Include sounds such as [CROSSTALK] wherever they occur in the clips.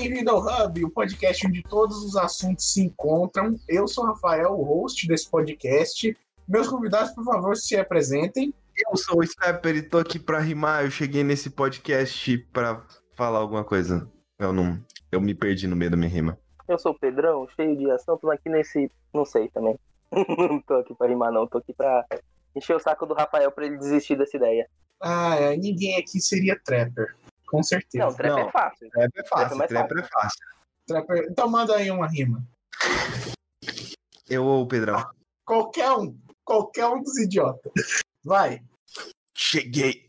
bem-vindo ao Hub, o podcast onde todos os assuntos se encontram. Eu sou o Rafael, o host desse podcast. Meus convidados, por favor, se apresentem. Eu sou o Sniper e tô aqui pra rimar. Eu cheguei nesse podcast pra falar alguma coisa. Eu não. Eu me perdi no meio da minha rima. Eu sou o Pedrão, cheio de ação, tô aqui nesse. Não sei também. [LAUGHS] não tô aqui pra rimar, não. Tô aqui pra encher o saco do Rafael pra ele desistir dessa ideia. Ah, é, ninguém aqui seria trapper. Com certeza. Não, trap Não. é fácil. Trap é fácil, mais trap é fácil. Trapper... Então manda aí uma rima. Eu ou o Pedrão? Qualquer um. Qualquer um dos idiotas. Vai. Cheguei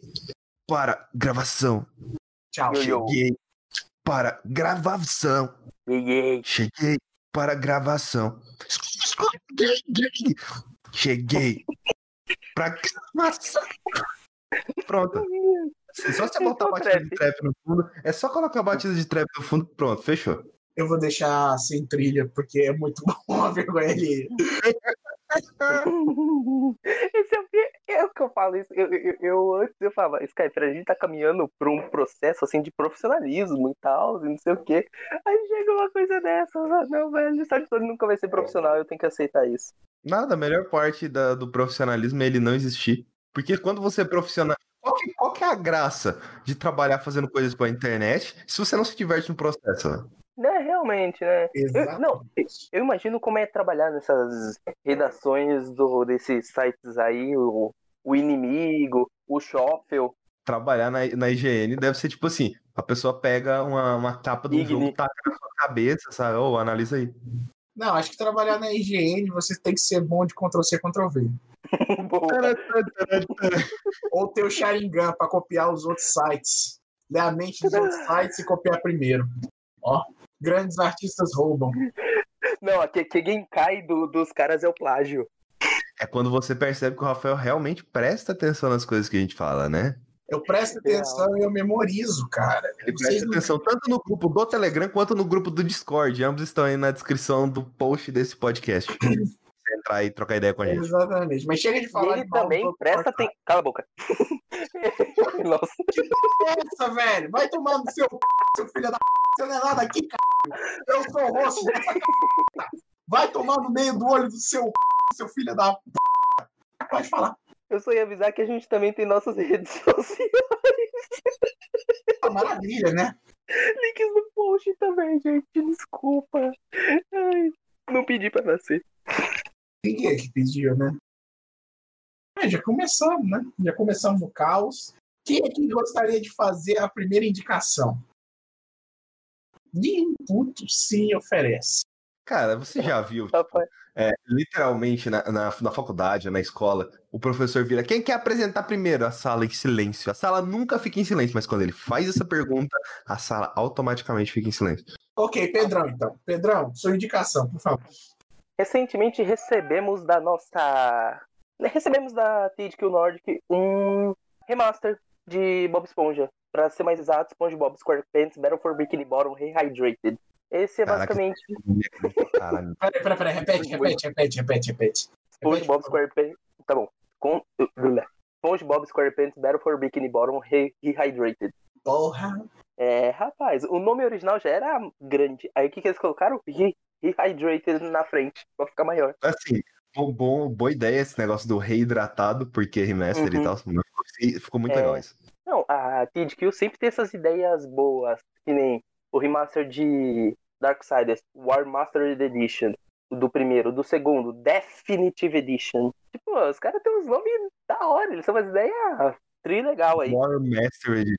para gravação. Tchau. Cheguei para gravação. Ei, Cheguei para gravação. Cheguei para gravação. Pronto. É só você botar a batida de trap no fundo. É só colocar a batida de trap no fundo. Pronto, fechou. Eu vou deixar sem trilha, porque é muito bom [LAUGHS] a vergonha ali. [LAUGHS] Esse é o que, é o que eu falo. Isso. Eu, eu, eu- antes eu falava, Skype, a gente tá caminhando por um processo assim de profissionalismo e tal, e não sei o quê. Aí chega uma coisa dessa, não, velho, o editor nunca vai ser profissional, eu tenho que aceitar isso. Nada, a melhor parte da- do profissionalismo é ele não existir. Porque quando você é profissional. Qual que, qual que é a graça de trabalhar fazendo coisas com a internet se você não se diverte no processo? né? Né, realmente, né? Eu, não, eu imagino como é trabalhar nessas redações do, desses sites aí, o, o inimigo, o Shuffle. Trabalhar na, na IGN deve ser tipo assim: a pessoa pega uma, uma capa do Igni. jogo, taca na sua cabeça, sabe? Ô, analisa aí. Não, acho que trabalhar na IGN você tem que ser bom de Ctrl-C, Ctrl-V. [LAUGHS] [LAUGHS] Ou ter o Sharingan pra copiar os outros sites. Ler a mente dos outros sites e copiar primeiro. Ó, grandes artistas roubam. Não, aqui, que quem cai do- dos caras é o plágio. É quando você percebe que o Rafael realmente presta atenção nas coisas que a gente fala, né? Eu presto atenção e eu memorizo, cara. Ele Vocês presta não- atenção tanto no grupo do Telegram quanto no grupo do Discord. Ambos estão aí na descrição do post desse podcast. [COUGHS] Você entrar e trocar ideia com a gente. Exatamente. Mas chega de E falar ele de mal também do- presta atenção. Cala a boca. [LAUGHS] Nossa. Essa, velho. Vai tomar no seu c... seu filho da p... Você não é nada aqui, cara. Eu sou o rosto dessa c... Vai tomar no meio do olho do seu c... seu filho da p... Pode falar. Eu só ia avisar que a gente também tem nossas [LAUGHS] redes sociais. Ah, maravilha, né? Links no post também, gente. Desculpa. Ai, não pedi pra nascer. Quem é que pediu, né? É, já começamos, né? Já começamos o caos. Quem é que gostaria de fazer a primeira indicação? Input se oferece. Cara, você já viu, Rapaz, é, literalmente na, na, na faculdade, na escola, o professor vira. Quem quer apresentar primeiro? A sala em silêncio. A sala nunca fica em silêncio, mas quando ele faz essa pergunta, a sala automaticamente fica em silêncio. Ok, Pedrão, então. Pedrão, sua indicação, por favor. Recentemente recebemos da nossa. Recebemos da THQ Nordic um remaster de Bob Esponja. Pra ser mais exato, SpongeBob SquarePants Battle for Bikini Bottom Rehydrated. Esse é Caraca, basicamente Caralho. [LAUGHS] Peraí, peraí, peraí, repete, repete, repete, repete, repete. SpongeBob SquarePants. Tá bom. Com... SpongeBob SquarePants Battle for Bikini Bottom Re- Rehydrated. Porra. É, rapaz, o nome original já era grande. Aí o que, que eles colocaram? Re- Rehydrated na frente, pra ficar maior. Assim, bom, bom- boa ideia esse negócio do reidratado, porque remaster Uhum. e tal. mas Ficou, muito É. legal isso. Não, a THQ sempre tem essas ideias boas, que nem o remaster de Darksiders, War Mastered Edition, do primeiro, do segundo, Definitive Edition. Tipo, os caras têm uns nomes da hora, eles são umas ideias tri legal aí. War Mastered.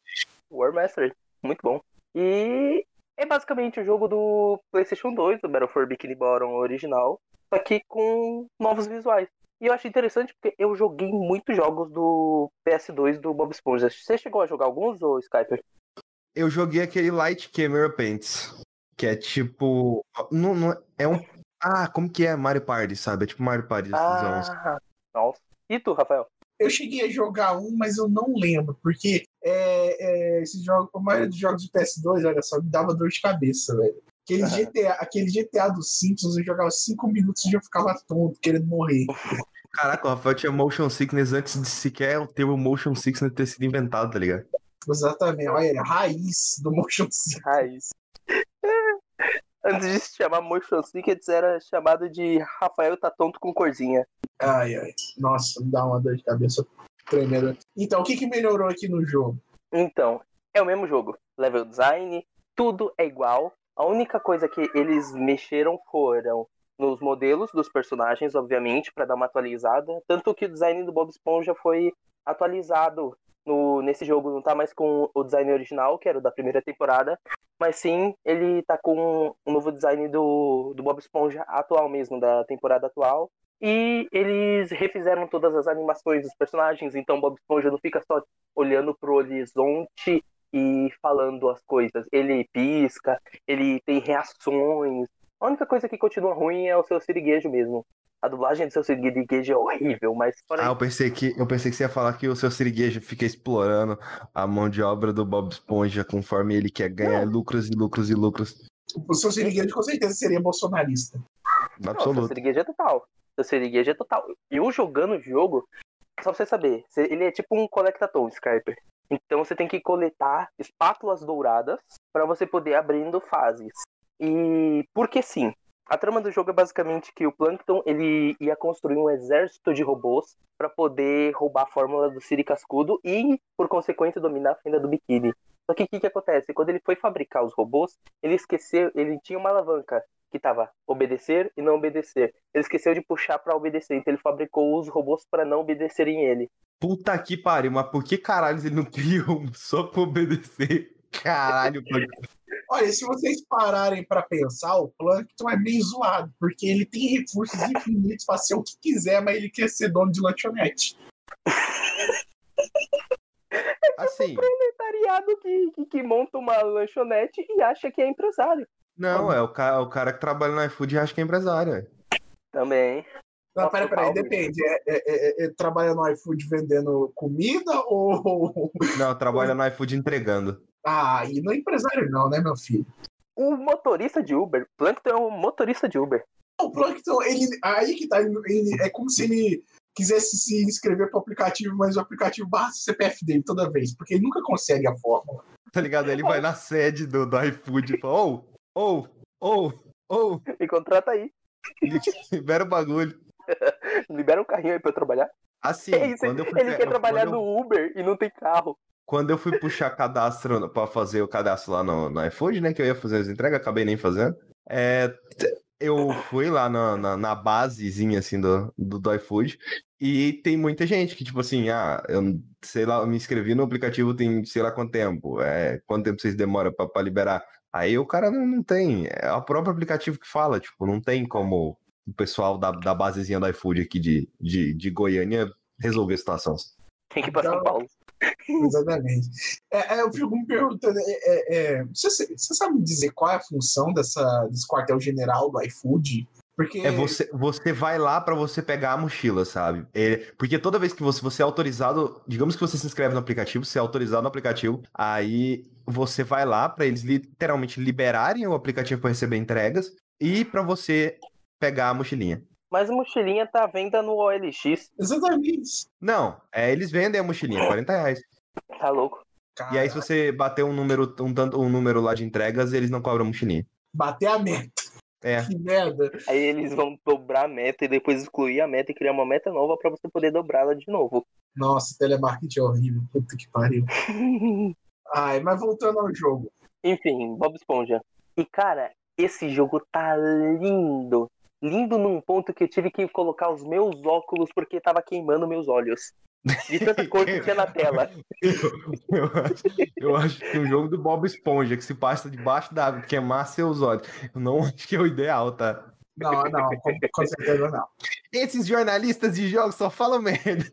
War Mastered, muito bom. E é basicamente o jogo do PlayStation 2, do Battle for Bikini Bottom original, só que com novos visuais. E eu acho interessante porque eu joguei muitos jogos do PS2 do Bob Esponja. Você chegou a jogar alguns, ou Skyper? Eu joguei aquele Light Camera Paints, que é tipo. Não, não, é um. Ah, como que é Mario Party, sabe? É tipo Mario Party. Ah. Nossa. E tu, Rafael? Eu cheguei a jogar um, mas eu não lembro, porque é, é, esse jogo, a maioria dos jogos de PS2, olha só, me dava dor de cabeça, velho. Aquele. GTA, aquele GTA dos Simpsons, eu jogava 5 minutos e já ficava tonto, querendo morrer. [LAUGHS] Caraca, o Rafael tinha motion sickness antes de sequer o termo motion sickness ter sido inventado, tá ligado? Exatamente, olha, a raiz do motion sickness. Raiz. Antes de se chamar Motion Tickets, era chamado de Rafael tá tonto com corzinha. Ai, ai. Nossa, me dá uma dor de cabeça tremenda. Então, o que, que melhorou aqui no jogo? Então, é o mesmo jogo. Level design, tudo é igual. A única coisa que eles mexeram foram nos modelos dos personagens, obviamente, para dar uma atualizada. Tanto que o design do Bob Esponja foi atualizado no, nesse jogo. Não tá mais com o design original, que era o da primeira temporada. Mas sim, ele tá com um novo design do, do Bob Esponja atual mesmo, da temporada atual. E eles refizeram todas as animações dos personagens, então Bob Esponja não fica só olhando pro horizonte e falando as coisas. Ele pisca, ele tem reações. A única coisa que continua ruim é o seu siriguejo mesmo. A dublagem do seu siriguejo é horrível, mas fora Ah, eu pensei que eu pensei que você ia falar que o seu siriguejo fica explorando a mão de obra do Bob Esponja conforme ele quer ganhar lucros e lucros e lucros. O seu Siriguejo com certeza seria bolsonarista. Não, seu absoluto. siriguejo é total. Seu siriguejo é total. Eu jogando o jogo, só pra você saber, ele é tipo um colectatom, Skyper. Então você tem que coletar espátulas douradas para você poder abrindo fases. E porque sim. A trama do jogo é basicamente que o Plankton ele ia construir um exército de robôs para poder roubar a fórmula do Siri Cascudo e, por consequência, dominar a fenda do biquíni. Só que o que, que acontece? Quando ele foi fabricar os robôs, ele esqueceu, ele tinha uma alavanca que tava obedecer e não obedecer. Ele esqueceu de puxar para obedecer, então ele fabricou os robôs para não obedecerem ele. Puta que pariu, mas por que caralho ele não [LAUGHS] criou um só pra obedecer? Caralho. Olha, se vocês pararem pra pensar, o Plankton é meio zoado, porque ele tem recursos infinitos pra ser o que quiser, mas ele quer ser dono de lanchonete. [LAUGHS] Assim, Proletariado que, que, que monta uma lanchonete e acha que é empresário. não, é o cara, o cara que trabalha no iFood e acha que é empresário. é. Também. Não, peraí, peraí, depende. É, é, é, é, trabalha no iFood vendendo comida ou. Não, trabalha no iFood entregando. Ah, e não é empresário, não, né, meu filho? O motorista de Uber. Plankton é um motorista de Uber. O Plankton, ele, aí que tá, ele, é como se ele quisesse se inscrever pro aplicativo, mas o aplicativo basta o CPF dele toda vez, porque ele nunca consegue a fórmula. Tá ligado? Ele vai na sede do, do iFood e fala: Ô, ô, ô, ô, Me contrata aí. [LAUGHS] libera o bagulho. [LAUGHS] Libera um carrinho aí pra eu trabalhar. Assim, É isso, quando eu fui ele quer eu- trabalhar eu- no Uber e não tem carro. Quando eu fui puxar cadastro pra fazer o cadastro lá no, no iFood, né? Que eu ia fazer as entregas, acabei nem fazendo. É, eu fui lá na, na, na basezinha, assim, do, do, do iFood. E tem muita gente que, tipo assim, ah, eu sei lá, eu me inscrevi no aplicativo tem sei lá quanto tempo. É, quanto tempo vocês demoram pra liberar? Aí o cara não, não tem. É o próprio aplicativo que fala, tipo, não tem como o pessoal da, da basezinha do iFood aqui de, de, de Goiânia resolver a situação. Tem que ir pra São Paulo. [LAUGHS] Exatamente. É, é, eu fico me perguntando, é, é, é, você, você sabe dizer qual é a função dessa, desse quartel-general do iFood? Porque É você, você vai lá pra você pegar a mochila, sabe? É, porque toda vez que você, você é autorizado, digamos que você se inscreve no aplicativo, você é autorizado no aplicativo, aí você vai lá pra eles literalmente liberarem o aplicativo pra receber entregas e pra você pegar a mochilinha. Mas a mochilinha tá à venda no OLX. Exatamente. Não, é, eles vendem a mochilinha, 40 reais. Tá louco? Cara, E aí, se você bater um número, um, tanto, um número lá de entregas, eles não cobram mochilinha. bater a meta. É. Que merda. Aí eles vão dobrar a meta e depois excluir a meta e criar uma meta nova pra você poder dobrá-la de novo. Nossa, telemarketing é horrível. Puta que pariu. [LAUGHS] Ai, mas voltando ao jogo. Enfim, Bob Esponja. E cara, esse jogo tá lindo. Lindo num ponto que eu tive que colocar os meus óculos porque tava queimando meus olhos. De tanta cor que tinha na tela. Eu, [LAUGHS] eu acho, eu acho que um jogo do Bob Esponja que se passa debaixo d'água queimar seus olhos. Eu não acho que é o ideal, tá? Não, não, com, com certeza não. Esses jornalistas de jogos só falam merda.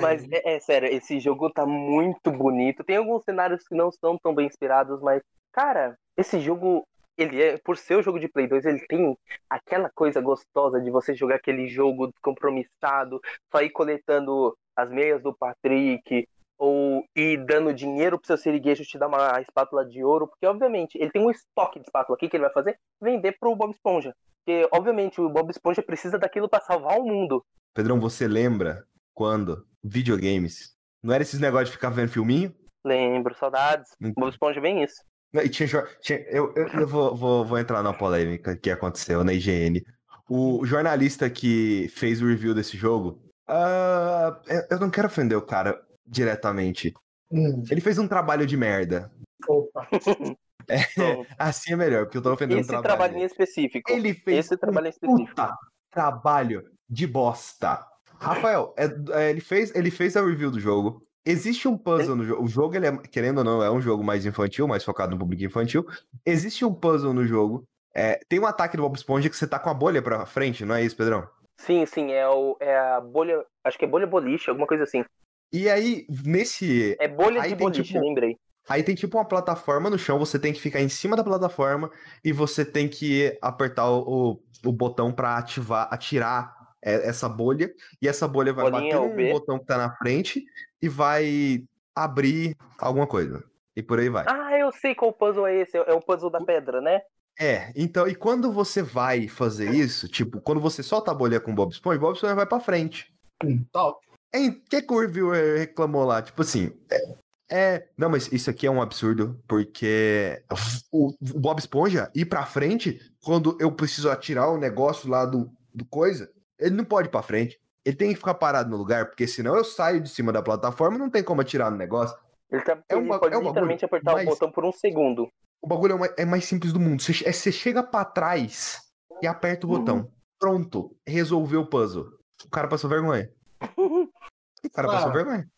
Mas é, é sério, esse jogo tá muito bonito. Tem alguns cenários que não são tão bem inspirados, mas, cara, esse jogo, ele é, por ser o jogo de Play 2, ele tem aquela coisa gostosa de você jogar aquele jogo descompromissado, só ir coletando as meias do Patrick, ou ir dando dinheiro pro seu siriguejo te dar uma espátula de ouro, porque obviamente ele tem um estoque de espátula aqui que ele vai fazer, vender pro Bob Esponja. Porque, obviamente, o Bob Esponja precisa daquilo pra salvar o mundo. Pedrão, você lembra quando videogames não era esses negócios de ficar vendo filminho? Lembro, saudades. Hum. Bob Esponja bem isso. E tinha, tinha- eu eu, eu vou, vou, vou entrar na polêmica que aconteceu na IGN. O jornalista que fez o review desse jogo, ah, eu- não quero ofender o cara diretamente. Hum, Ele fez um trabalho de merda. opa. [LAUGHS] Então, Assim é melhor, porque eu tô ofendendo esse trabalho. trabalho em específico. Ele fez Esse trabalho um específico. puta trabalho de bosta. Rafael, é- é, ele, fez, ele fez a review do jogo. Existe um puzzle no jogo. O jogo, ele é, querendo ou não, é um jogo mais infantil, mais focado no público infantil. Existe um puzzle no jogo. É, tem um ataque do Bob Esponja que você tá com a bolha pra frente, não é isso, Pedrão? Sim, sim, é, o, é a bolha. Acho que é bolha boliche, alguma coisa assim. E aí, nesse. É bolha Aí de boliche, tipo, lembrei. Aí tem tipo uma plataforma no chão, você tem que ficar em cima da plataforma e você tem que apertar o, o, o botão pra ativar, atirar é, essa bolha. E essa bolha vai Bolinha bater no botão que tá na frente e vai abrir alguma coisa. E por aí vai. Ah, eu sei qual puzzle é esse. É o puzzle da pedra, né? É, então, e quando você vai fazer isso, tipo, quando você solta a bolha com o Bob Esponja, o Bob Esponja vai pra frente. Hum, top. Em que que o reviewer reclamou lá? Tipo assim, é, é- Não, mas isso aqui é um absurdo, porque o, o Bob Esponja ir pra frente, quando eu preciso atirar o negócio lá do, do coisa, ele não pode ir pra frente. Ele tem que ficar parado no lugar, porque senão eu saio de cima da plataforma e não tem como atirar no negócio. Ele, tá, É um ele pode é um literalmente apertar mas- o botão por um segundo. O bagulho é o mais, é mais simples do mundo. Você, é, você chega pra trás e aperta o botão. Pronto, resolveu o puzzle. O cara passou vergonha. O cara passou Ah. vergonha.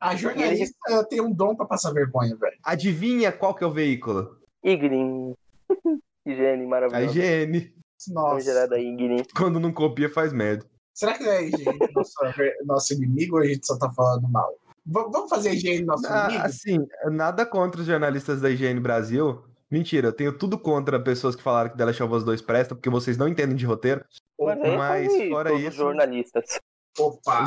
A jornalista tem um dom pra passar vergonha, velho. Adivinha qual que é o veículo? Igrin. [LAUGHS] Higiene A maravilhosa. higiene. Nossa. Quando não copia, faz merda. Será que é a higiene nosso, nosso inimigo ou a gente só tá falando mal? V- vamos fazer a higiene nosso Ah, inimigo? assim, nada contra os jornalistas da Higiene Brasil. Mentira, eu tenho tudo contra pessoas que falaram que of Us 2 presta, porque vocês não entendem de roteiro. Mas é Mas, fora isso- jornalistas. Opa!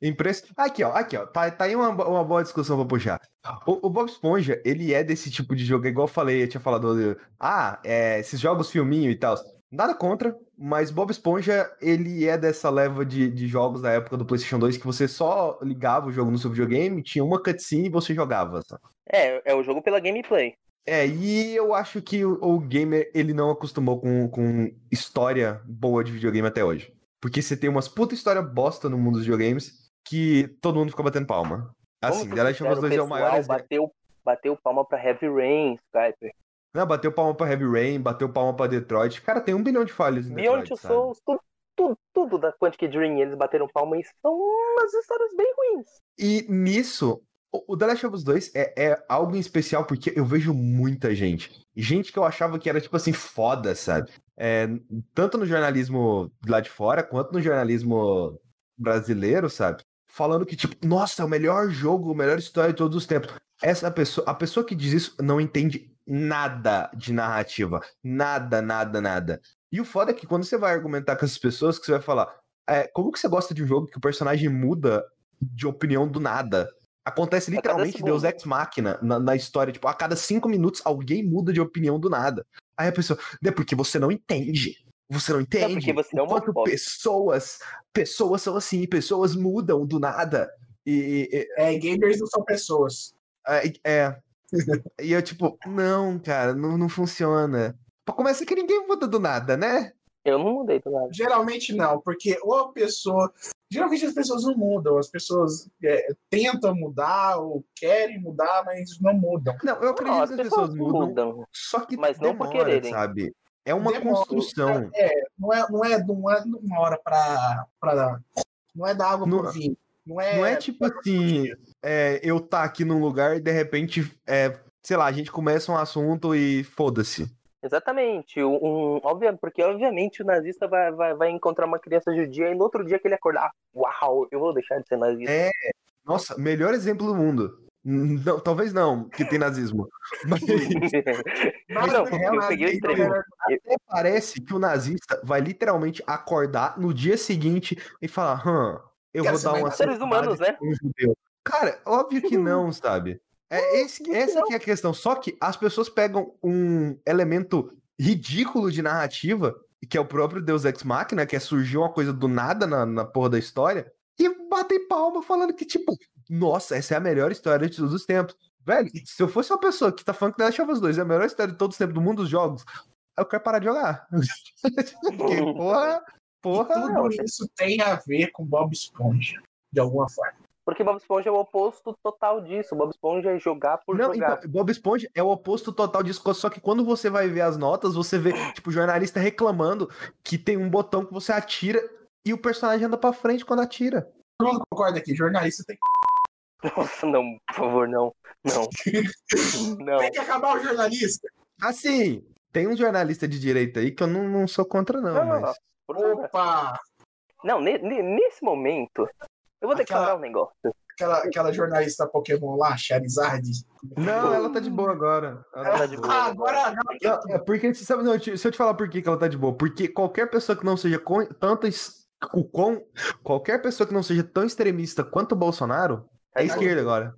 Impre... Aqui, ó, aqui, ó. Tá, tá aí uma, uma boa discussão pra puxar. O, o Bob Esponja, ele é desse tipo de jogo, igual eu falei, eu tinha falado. Ah, é, esses jogos filminho e tal. Nada contra, mas Bob Esponja, ele é dessa leva de, de jogos da época do PlayStation 2 que você só ligava o jogo no seu videogame, tinha uma cutscene e você jogava. sabe? É, é o jogo pela gameplay. É, e eu acho que o, o gamer, ele não acostumou com, com história boa de videogame até hoje. Porque você tem umas puta história bosta no mundo dos videogames que todo mundo fica batendo palma. Assim, The Last of Us sinceros, 2 é o maior bateu, bateu palma pra Heavy Rain, Skyper. Não, bateu palma pra Heavy Rain, bateu palma pra Detroit. Cara, tem um bilhão de falhas em Beyond Detroit, sabe? Souls, tudo, tudo, tudo da Quantic Dream, eles bateram palma e são umas histórias bem ruins. E nisso, o o The Last of Us 2 é, é algo em especial porque eu vejo muita gente. Gente que eu achava que era, tipo assim, foda, sabe? É, tanto no jornalismo lá de fora, quanto no jornalismo brasileiro, sabe? Falando que, tipo, nossa, é o melhor jogo, a melhor história de todos os tempos. Essa pessoa, a pessoa que diz isso não entende nada de narrativa. Nada, nada, nada. E o foda é que quando você vai argumentar com essas pessoas, que você vai falar, é, como que você gosta de um jogo que o personagem muda de opinião do nada? Acontece literalmente. Deus Ex Machina na, na história. Tipo, a cada cinco minutos alguém muda de opinião do nada. Aí a pessoa, é porque você não entende. Você não entende. porque você é o quanto homofóbico." pessoas, pessoas são assim, pessoas mudam do nada. E, e- É, gamers não são pessoas. é, é. E eu, tipo, não, cara, não, não funciona. Pra começar que ninguém muda do nada, né? Eu não mudei do nada. Geralmente não, porque ou a pessoa. Geralmente as pessoas não mudam, as pessoas é, tentam mudar ou querem mudar, mas não mudam. Não, eu acredito Não, as que as pessoas pessoas mudam, mudam. só que mas não por demora, quererem. sabe? É uma Demora. construção. É, não é, não é, não é uma hora pra. pra não é dar água pro vinho. Não é, Não é tipo assim, é, eu tá aqui num lugar e de repente, é, sei lá, a gente começa um assunto e foda-se. Exatamente. Um, um- óbvio, porque obviamente o nazista vai, vai, vai encontrar uma criança judia e no outro dia que ele acordar, uau, eu vou deixar de ser nazista. É. Nossa, melhor exemplo do mundo. Não, talvez não, que tem nazismo. [LAUGHS] Mas [LAUGHS] Mas, não, eu mas peguei o tem extremo. galera- até parece que o nazista vai literalmente acordar no dia seguinte e falar, hã, eu Quero vou dar uma Seres humanos, né? um judeu. Cara, óbvio que não, sabe? É esse, essa que é a questão. Só que as pessoas pegam um elemento ridículo de narrativa, que é o próprio Deus Ex Machina, que é surgiu uma coisa do nada na, na porra da história, e batem palma falando que, tipo, nossa, essa é a melhor história de todos os tempos. Velho, se eu fosse uma pessoa que tá falando que The Last of Us 2 é a melhor história de todos os tempos do mundo dos jogos, eu quero parar de jogar. [LAUGHS] Porque, [LAUGHS] porra, porra. Tudo isso tem a ver com Bob Esponja, de alguma forma. Porque Bob Esponja é o oposto total disso. Bob Esponja é jogar por Não, jogar. então, Bob Esponja é o oposto total disso, só que quando você vai ver as notas, você vê, tipo, jornalista reclamando que tem um botão que você atira e o personagem anda pra frente quando atira. Todo mundo concorda aqui, jornalista tem, Nossa, não, por favor, não. Não. [LAUGHS] Não. tem que acabar o jornalista. Assim, tem um jornalista de direita aí que eu não, não sou contra, não, Não, não, mas. Opa! Não, ne- ne- nesse momento, eu vou declarar Aquela- um negócio. Aquela, aquela jornalista Pokémon lá, Charizard. Não, ela tá de boa agora. Ela Ela tá de boa. Ah, agora, Não, é porque, você sabe, não, eu te- se eu te falar por que que ela tá de boa, porque qualquer pessoa que não seja com, tanto o quão- qualquer pessoa que não seja tão extremista quanto o Bolsonaro é Verdade. esquerda agora.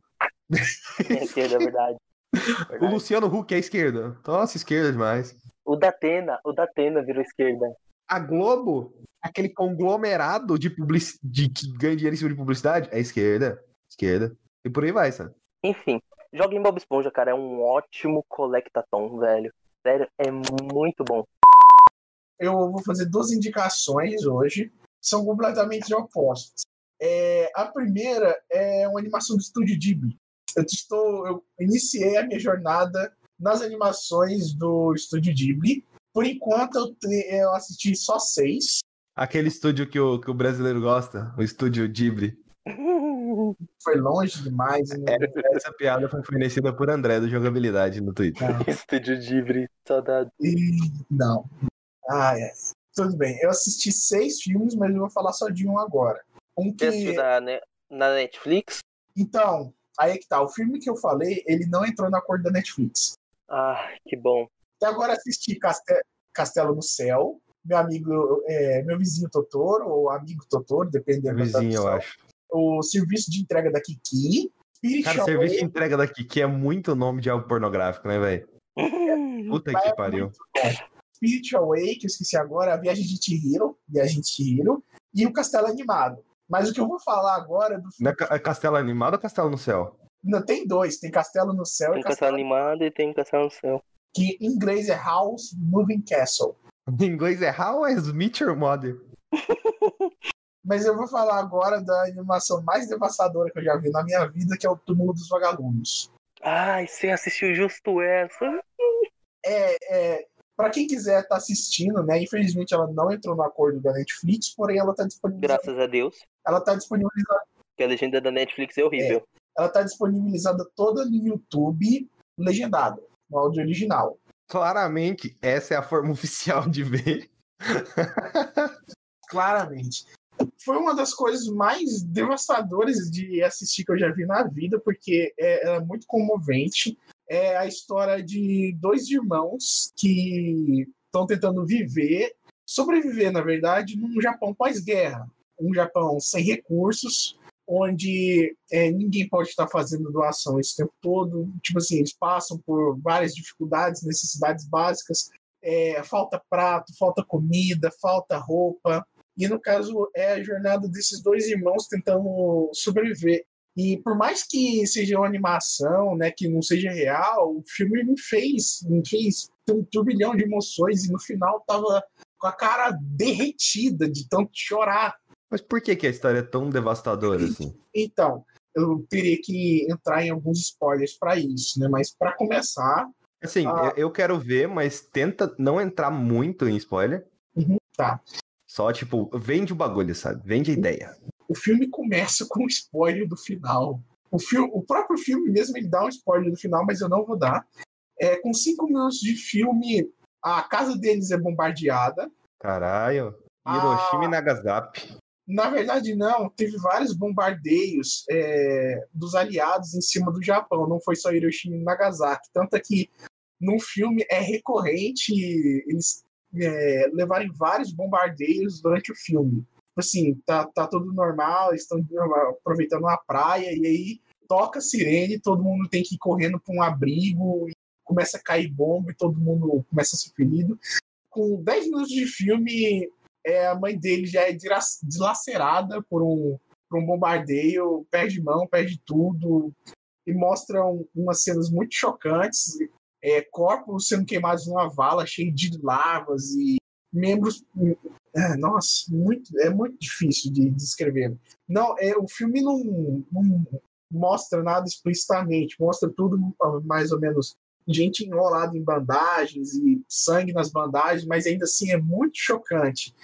É esquerda, é verdade. O Verdade. Luciano Huck é esquerda. Nossa, esquerda demais. O Datena, o Datena virou esquerda. A Globo, aquele conglomerado de, publici- de que ganha dinheiro em cima de publicidade, é esquerda. Esquerda. E por aí vai, sabe? Enfim, joga em Bob Esponja, cara. É um ótimo colectatom, velho. Sério, é muito bom. eu vou fazer duas indicações hoje, são completamente opostas. É, a primeira é uma animação do Estúdio Ghibli. Eu estou, eu iniciei a minha jornada nas animações do Estúdio Ghibli. Por enquanto eu, eu assisti só seis. Aquele estúdio que o, que o brasileiro gosta, o estúdio Ghibli. [LAUGHS] Foi longe demais. né? Essa piada foi fornecida por André do Jogabilidade no Twitter. Estúdio Ghibli, saudade. E não. Ah, é. Tudo bem. Eu assisti seis filmes, mas eu vou falar só de um agora. Um que. na, né, na Netflix? Então, aí é que tá. O filme que eu falei, ele não entrou na cor da Netflix. Ah, que bom. E agora assisti Caste- Castelo no Céu. Meu amigo, é, meu vizinho Totoro, ou amigo Totoro, dependendo da Vizinho, eu tradução. acho. O serviço de entrega da Kiki. Spirit Cara, o Away, serviço de entrega daqui, que é muito nome de algo pornográfico, né, velho? [LAUGHS] Puta que é pariu. Spirit Away, que eu esqueci agora, a Viagem de Chihiro, Viagem de Chihiro, e o Castelo Animado. Mas o que eu vou falar agora é do Não é é Castelo Animado ou Castelo no Céu? Não, tem dois, tem Castelo no Céu Tem e Castelo Castelo Animado e tem Castelo no Céu. Que em inglês é House Moving Castle. Em inglês é How I Meet Your Mother. [LAUGHS] Mas eu vou falar agora da animação mais devastadora que eu já vi na minha vida, que é o Túmulo dos Vagalumes. Ai, você assistiu justo essa? É, é, para quem quiser estar assistindo, né? Infelizmente ela não entrou no acordo da Netflix, porém ela está disponibilizada. Graças a Deus. Ela tá disponibilizada, Que a legenda da Netflix é horrível. ela tá disponibilizada toda no YouTube, legendada, no áudio original. Claramente, essa é a forma [LAUGHS] oficial de ver. Claramente. Foi uma das coisas mais devastadoras de assistir que eu já vi na vida, porque é, ela é muito comovente. É a história de dois irmãos que estão tentando viver, sobreviver, na verdade, num Japão pós-guerra. Um Japão sem recursos, onde é, ninguém pode estar fazendo doação esse tempo todo. Tipo assim, eles passam por várias dificuldades, necessidades básicas. É, falta prato, falta comida, falta roupa. E no caso é a jornada desses dois irmãos tentando sobreviver. E por mais que seja uma animação, né, que não seja real, o filme me fez, me fez ter um turbilhão de emoções e no final tava com a cara derretida de tanto chorar. Mas por que, que a história é tão devastadora assim? Então, eu teria que entrar em alguns spoilers para isso, né? Mas para começar, Assim, Ah. eu, quero ver, mas tenta não entrar muito em spoiler. tá. Só, tipo, vende o bagulho, sabe? Vende a ideia. O filme começa com um spoiler do final. O, filme, o próprio filme mesmo ele dá um spoiler do final, mas eu não vou dar. É, com cinco minutos de filme, a casa deles é bombardeada. Caralho. Hiroshima e Nagasaki. Na verdade, não. Teve vários bombardeios é, dos aliados em cima do Japão. Não foi só Hiroshima e Nagasaki. Tanto é que no filme é recorrente eles é, levarem vários bombardeios durante o filme. Tipo assim, tá, tá tudo normal, estão aproveitando a praia e aí toca a sirene, todo mundo tem que ir correndo para um abrigo, começa a cair bomba e todo mundo começa a ser ferido. Com 10 minutos de filme, é, a mãe dele já é dilacerada por um, por um bombardeio, perde mão, perde tudo. e mostram umas cenas muito chocantes, é, corpos sendo queimados numa vala cheio de lavas e membros. É, nossa, muito, é muito difícil de descrever. Não, é, o filme não, não mostra nada explicitamente, mostra tudo mais ou menos gente enrolada em bandagens e sangue nas bandagens, mas ainda assim é muito chocante.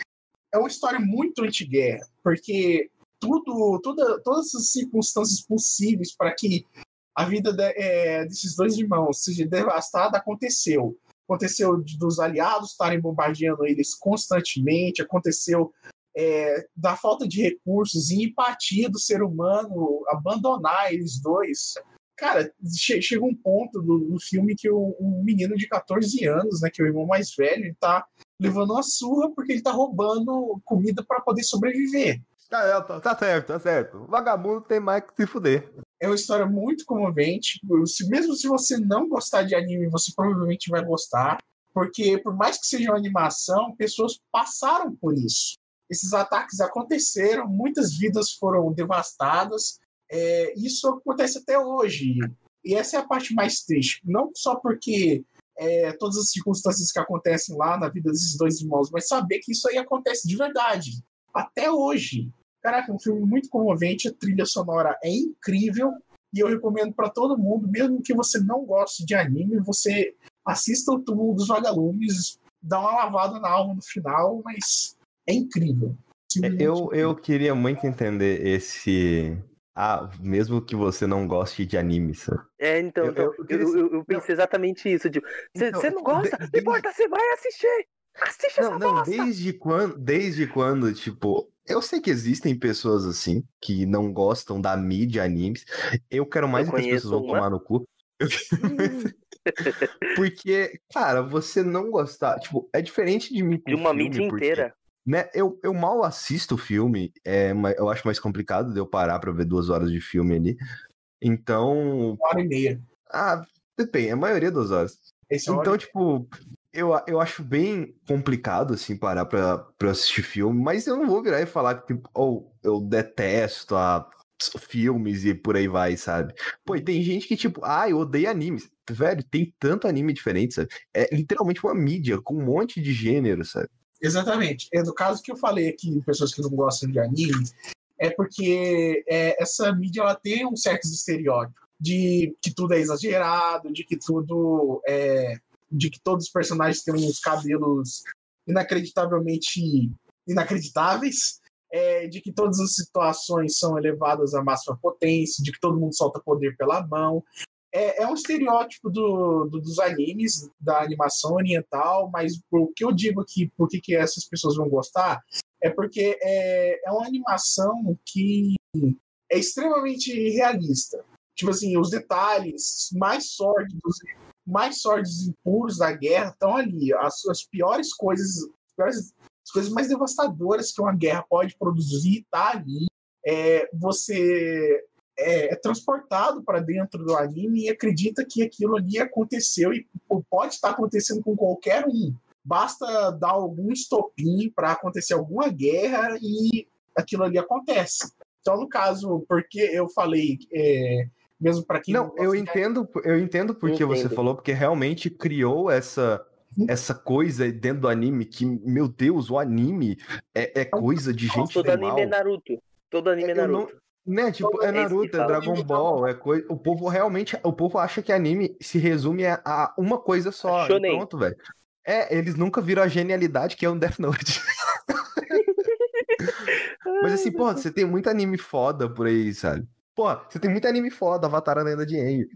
É uma história muito anti-guerra, porque tudo, toda, todas as circunstâncias possíveis para que a vida de, é, desses dois irmãos seja devastada aconteceu. Aconteceu dos aliados estarem bombardeando eles constantemente, aconteceu é, da falta de recursos e empatia do ser humano abandonar eles dois. Cara, che chega um ponto do, do filme que o, um menino de 14 anos, né, que é o irmão mais velho, ele tá levando uma surra porque ele tá roubando comida para poder sobreviver. Tá, tá, certo, tá certo. Vagabundo tem mais que se fuder. É uma história muito comovente. Mesmo se você não gostar de anime, você provavelmente vai gostar. Porque, por mais que seja uma animação, pessoas passaram por isso. Esses ataques aconteceram, muitas vidas foram devastadas. É, isso acontece até hoje. E essa é a parte mais triste. Não só porque é, todas as circunstâncias que acontecem lá na vida desses dois irmãos, mas saber que isso aí acontece de verdade. Até hoje. Caraca, é um filme muito comovente, a trilha sonora é incrível e eu recomendo para todo mundo, mesmo que você não goste de anime, você assista o Túmulo dos Vagalumes, dá uma lavada na alma no final, mas é incrível. Eu, eu queria muito entender esse. Ah, mesmo que você não goste de animes. É, então, eu, então, eu, eu, eu, eu pensei exatamente isso. Tipo, você então, não gosta? De, não importa, você vai assistir! Assiste não, essa não, bosta. desde quando, desde quando, tipo, eu sei que existem pessoas assim que não gostam da mídia animes. Eu quero mais eu que as pessoas vão uma. tomar no cu. [LAUGHS] porque, cara, você não gostar, tipo, é diferente de mim de uma filme, mídia porque, inteira. Né, eu, eu mal assisto o filme, é, eu acho mais complicado de eu parar pra ver duas horas de filme ali. Então. Uma hora e meia. Ah, depende, a maioria das horas. Esse é então, tipo, eu, eu acho bem complicado, assim, parar pra, pra assistir filme, mas eu não vou virar e falar que, tipo, oh, eu detesto a filmes e por aí vai, sabe? Pô, e tem gente que, tipo, ah, eu odeio animes. Velho, tem tanto anime diferente, sabe? É literalmente uma mídia com um monte de gênero, sabe? Exatamente. É, no caso que eu falei aqui, pessoas que não gostam de anime, é porque é, essa mídia ela tem um certos estereótipos de que tudo é exagerado, de que tudo é de que todos os personagens têm uns cabelos inacreditavelmente inacreditáveis, é, de que todas as situações são elevadas à máxima potência, de que todo mundo solta poder pela mão. É, é um estereótipo do, do, dos animes, da animação oriental, mas o que eu digo aqui, por que, que essas pessoas vão gostar, é porque é, é uma animação que é extremamente realista. Tipo assim, os detalhes mais sórdidos mais sórdidos e puros da guerra estão ali. As, as piores coisas, as, piores, as coisas mais devastadoras que uma guerra pode produzir está ali. É, você é, é transportado para dentro do anime e acredita que aquilo ali aconteceu e pode estar acontecendo com qualquer um. Basta dar algum estopim para acontecer alguma guerra e aquilo ali acontece. Então, no caso, porque eu falei é, mesmo para quem não, não eu entendo, eu entendo porque eu você falou, porque realmente criou essa essa coisa dentro do anime que, meu Deus, o anime é, é coisa de gente Todo anime é Naruto. Todo anime é Naruto. Né, tipo, é Naruto, é Dragon Ball, é coisa. O povo realmente, o povo acha que anime se resume a, uma coisa só. É pronto, velho. É, eles nunca viram a genialidade que é um Death Note. [LAUGHS] Mas assim, pô, você tem muito anime foda por aí, sabe? Pô, você tem muito anime foda, Avatar a Lenda de Aang.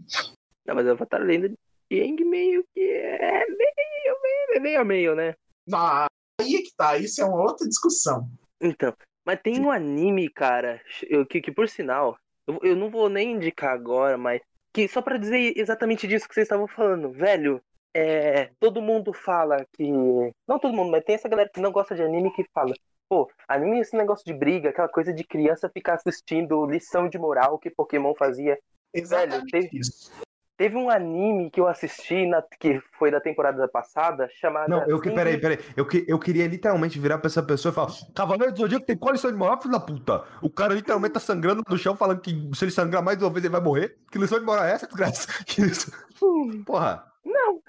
Não, mas Avatar a Lenda de Aang meio que é meio, meio, meio, meio, né? Ah, aí é que tá, isso é uma outra discussão. Então, mas tem um anime, cara, que, que por sinal, eu, eu não vou nem indicar agora, mas que só para dizer exatamente disso que vocês estavam falando, velho, é, todo mundo fala que. Não todo mundo, mas tem essa galera que não gosta de anime que fala. Pô, anime esse negócio de briga, aquela coisa de criança ficar assistindo lição de moral que Pokémon fazia. Exatamente Velho, teve, isso. Teve um anime que eu assisti, na, que foi da temporada passada, chamado. Não, eu que, peraí, peraí. Eu, que, eu queria literalmente virar pra essa pessoa e falar: Cavaleiro do Zodíaco tem coleção de moral, filho da puta. O cara literalmente tá sangrando no chão, falando que se ele sangrar mais uma vez ele vai morrer. Que lição de moral é essa, desgraça? [LAUGHS] Que lição... Porra. Não.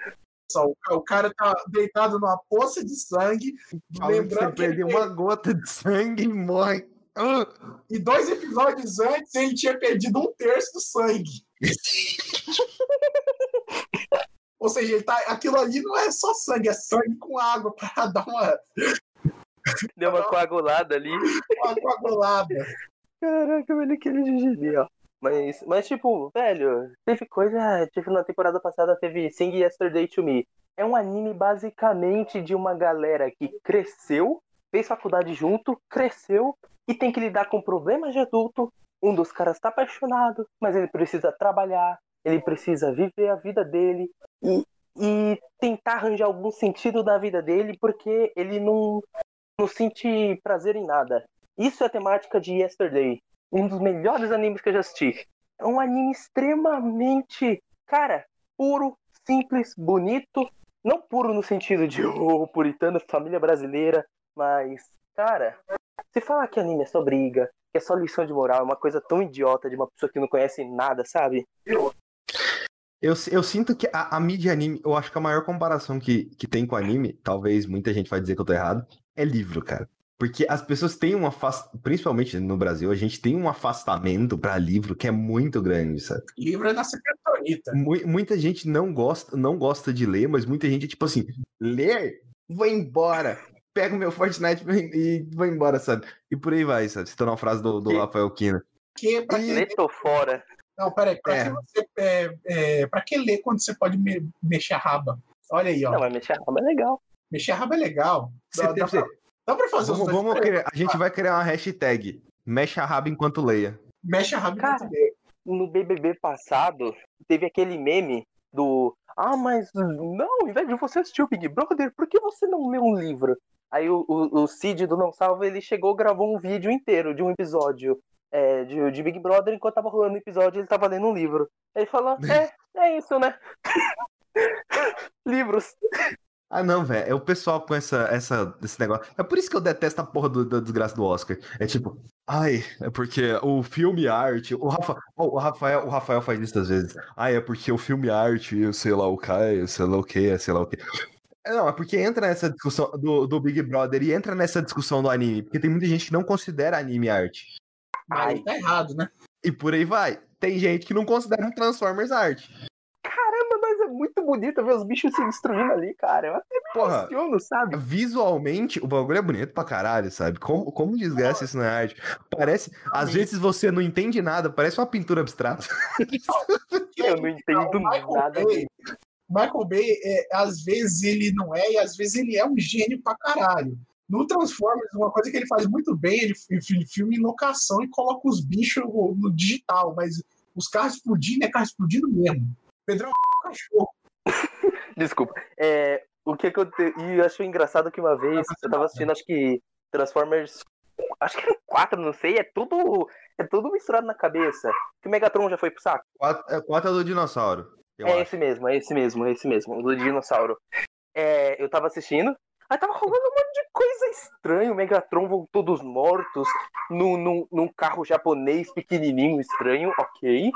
Só, o, cara tá deitado numa poça de sangue. Falando que você perdeu uma gota de sangue e morre. E dois episódios antes ele tinha perdido um terço do sangue. [LAUGHS] Ou seja, ele tá, aquilo ali não é só sangue, é sangue com água para [LAUGHS] dar uma. Deu uma coagulada ali. Uma coagulada. Caraca, velho, aquele genial. Mas, mas, tipo, velho, teve coisa. Tipo, na temporada passada teve Sing Yesterday to Me. É um anime basicamente de uma galera que cresceu, fez faculdade junto, cresceu e tem que lidar com problemas de adulto. Um dos caras tá apaixonado, mas ele precisa trabalhar, ele precisa viver a vida dele e, e tentar arranjar algum sentido na vida dele porque ele não, não sente prazer em nada. Isso é a temática de Yesterday, um dos melhores animes que eu já assisti. É um anime extremamente, cara, puro, simples, bonito. Não puro no sentido de [LAUGHS] oh, puritano, família brasileira, mas, cara, se falar que anime é só briga, que é só lição de moral, é uma coisa tão idiota de uma pessoa que não conhece nada, sabe? Eu, eu sinto que a, a mídia anime, eu acho que a maior comparação que, que tem com anime, talvez muita gente vai dizer que eu tô errado, é livro, cara. Porque as pessoas têm um afastamento, principalmente no Brasil, a gente tem um afastamento para livro que é muito grande, sabe? Livro é nossa criptonita. Muita gente não gosta, não gosta de ler, mas muita gente, tipo assim, ler, vou embora. Pego meu Fortnite e vou embora, sabe? E por aí vai, sabe? Citando uma frase do, do Rafael Kina. Que, e... Tô fora. Não, peraí, pra, é. que você, é, é, pra que ler quando você pode me, mexer a raba? Olha aí, ó. Não, mas mexer a raba é legal. Mexer a raba é legal. Dá, dá, pra, dá pra fazer vamos, vamos criar, A gente vai criar uma hashtag. Mexe a raba enquanto leia. Mexe a raba Cara, enquanto leia. No BBB passado, teve aquele meme do. Ah, mas não, ao invés de você assistir o Big Brother, por que você não lê um livro? Aí o, o, o Cid do Não Salva, ele chegou gravou um vídeo inteiro de um episódio é, de, de, Big Brother, enquanto tava rolando o episódio, ele tava lendo um livro. Ele falou, [LAUGHS] é, é isso, né? [LAUGHS] Livros. Ah, não, velho. É o pessoal com essa, essa, esse negócio. É por isso que eu detesto a porra do, da desgraça do Oscar. É tipo, ai, é porque o filme arte. O, Rafa, o, Rafael, o Rafael faz isso às vezes. Ai, é porque o filme arte, eu sei lá o que, sei lá o que, sei lá o que. Não, é porque entra nessa discussão do, do Big Brother e entra nessa discussão do anime. Porque tem muita gente que não considera anime arte. Aí tá errado, né? E por aí vai. Tem gente que não considera um Transformers arte. Caramba, mas é muito bonito ver os bichos se destruindo ali, cara. Eu até me Porra, emociono, sabe? Visualmente, o bagulho é bonito pra caralho, sabe? Como, como desgraça isso na arte. Parece. Às vezes você não entende nada, parece uma pintura abstrata. [LAUGHS] Eu não entendo nada. Bay, Michael Bay, é, às vezes ele não é, e às vezes ele é um gênio pra caralho. No Transformers, uma coisa que ele faz muito bem, ele, ele filma em locação e coloca os bichos no digital, mas os carros explodindo é carro explodindo mesmo. Pedrão é um cachorro. [LAUGHS] Desculpa. É, o que, que eu. Te... E eu acho engraçado que uma vez eu tava assistindo, acho que Transformers. Acho que era 4, não sei, é tudo. É tudo misturado na cabeça. Que o Megatron já foi pro saco. 4 é, quatro é do dinossauro. É acho. esse mesmo, é esse mesmo, é esse mesmo, do dinossauro. É, eu tava assistindo, Aí tava rolando um monte de coisa estranha. O Megatron voltou dos mortos num, num, num carro japonês pequenininho estranho, ok.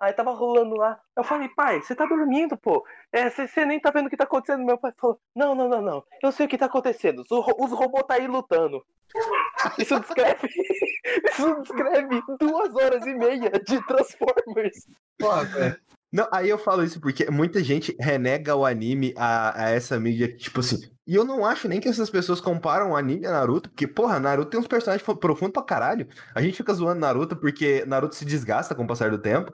Aí tava rolando lá. Eu falei, pai, você tá dormindo, pô. É, você nem tá vendo o que tá acontecendo. Meu pai falou, não, não, não, não. Eu sei o que tá acontecendo. Os, os robôs tá aí lutando. [LAUGHS] Isso descreve. [LAUGHS] Isso descreve duas horas e meia de Transformers. Pô, velho. Não, aí eu falo isso porque muita gente renega o anime a, a essa mídia, tipo assim. E eu não acho nem que essas pessoas comparam o anime a Naruto, porque, porra, Naruto tem uns personagens profundos pra caralho. A gente fica zoando Naruto porque Naruto se desgasta com o passar do tempo.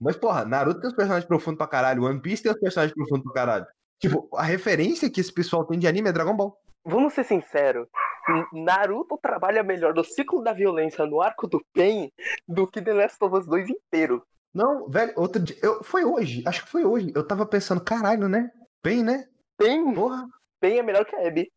Mas, porra, Naruto tem uns personagens profundos pra caralho, One Piece tem uns personagens profundos pra caralho. Tipo, a referência que esse pessoal tem de anime é Dragon Ball. Vamos ser sinceros. Naruto trabalha melhor no ciclo da violência no arco do Pain do que The Last of Us 2 inteiro. Não, velho, outro dia. Eu, foi hoje, acho que foi hoje. Eu tava pensando, caralho, né? Bem, né? Bem. Porra. Bem é melhor que a Abby.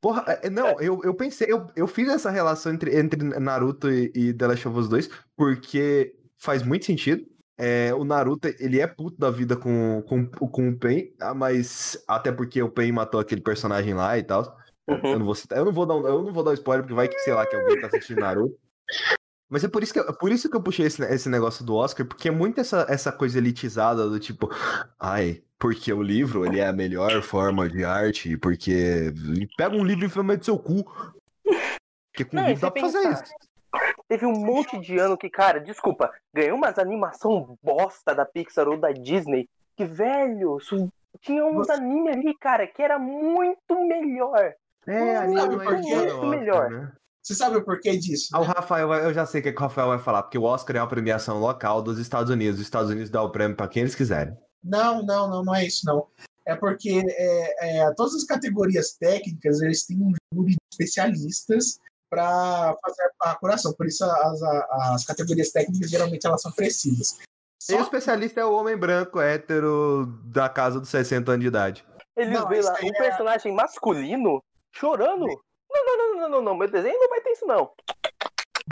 Porra, é, não, eu, eu pensei, eu, eu fiz essa relação entre, entre Naruto e, e The Last of Us 2 porque faz muito sentido. É, o Naruto, ele é puto da vida com, com, com o Pain, ah, mas até porque o Pain matou aquele personagem lá e tal. Uhum. Eu não vou citar, eu não vou dar, eu não vou dar spoiler, porque vai que, sei lá, que alguém tá assistindo Naruto. Mas é por isso que, eu- por isso que eu puxei esse, esse negócio do Oscar, porque é muito essa, essa coisa elitizada do tipo, ai, porque o livro ele é a melhor forma de arte, porque pega um livro e enfia meio do seu cu. Porque com Não, livro dá pra fazer pensar, isso. Teve um monte de ano que, cara, desculpa, ganhou umas animação bosta da Pixar ou da Disney. Que, velho, tinha uns anime ali, cara, que era muito melhor. É, Sabe anime é ao Oscar, Melhor. né? Você sabe o porquê disso? Ah, o né? Rafael, vai- eu já sei o que, o Rafael vai falar, porque o Oscar é uma premiação local dos Estados Unidos. Os Estados Unidos dá o prêmio pra quem eles quiserem. Não, não, não, não é isso, não. É porque é, é, todas as categorias técnicas, eles têm um júri de especialistas para fazer a curação. Por isso as, as categorias técnicas geralmente elas são precisas. E o Só especialista é o homem branco, hétero, da casa dos 60 anos de idade. Eles Não, veem isso lá um é- personagem masculino chorando. Não, não, não, não, não, não, meu desenho não vai isso, não.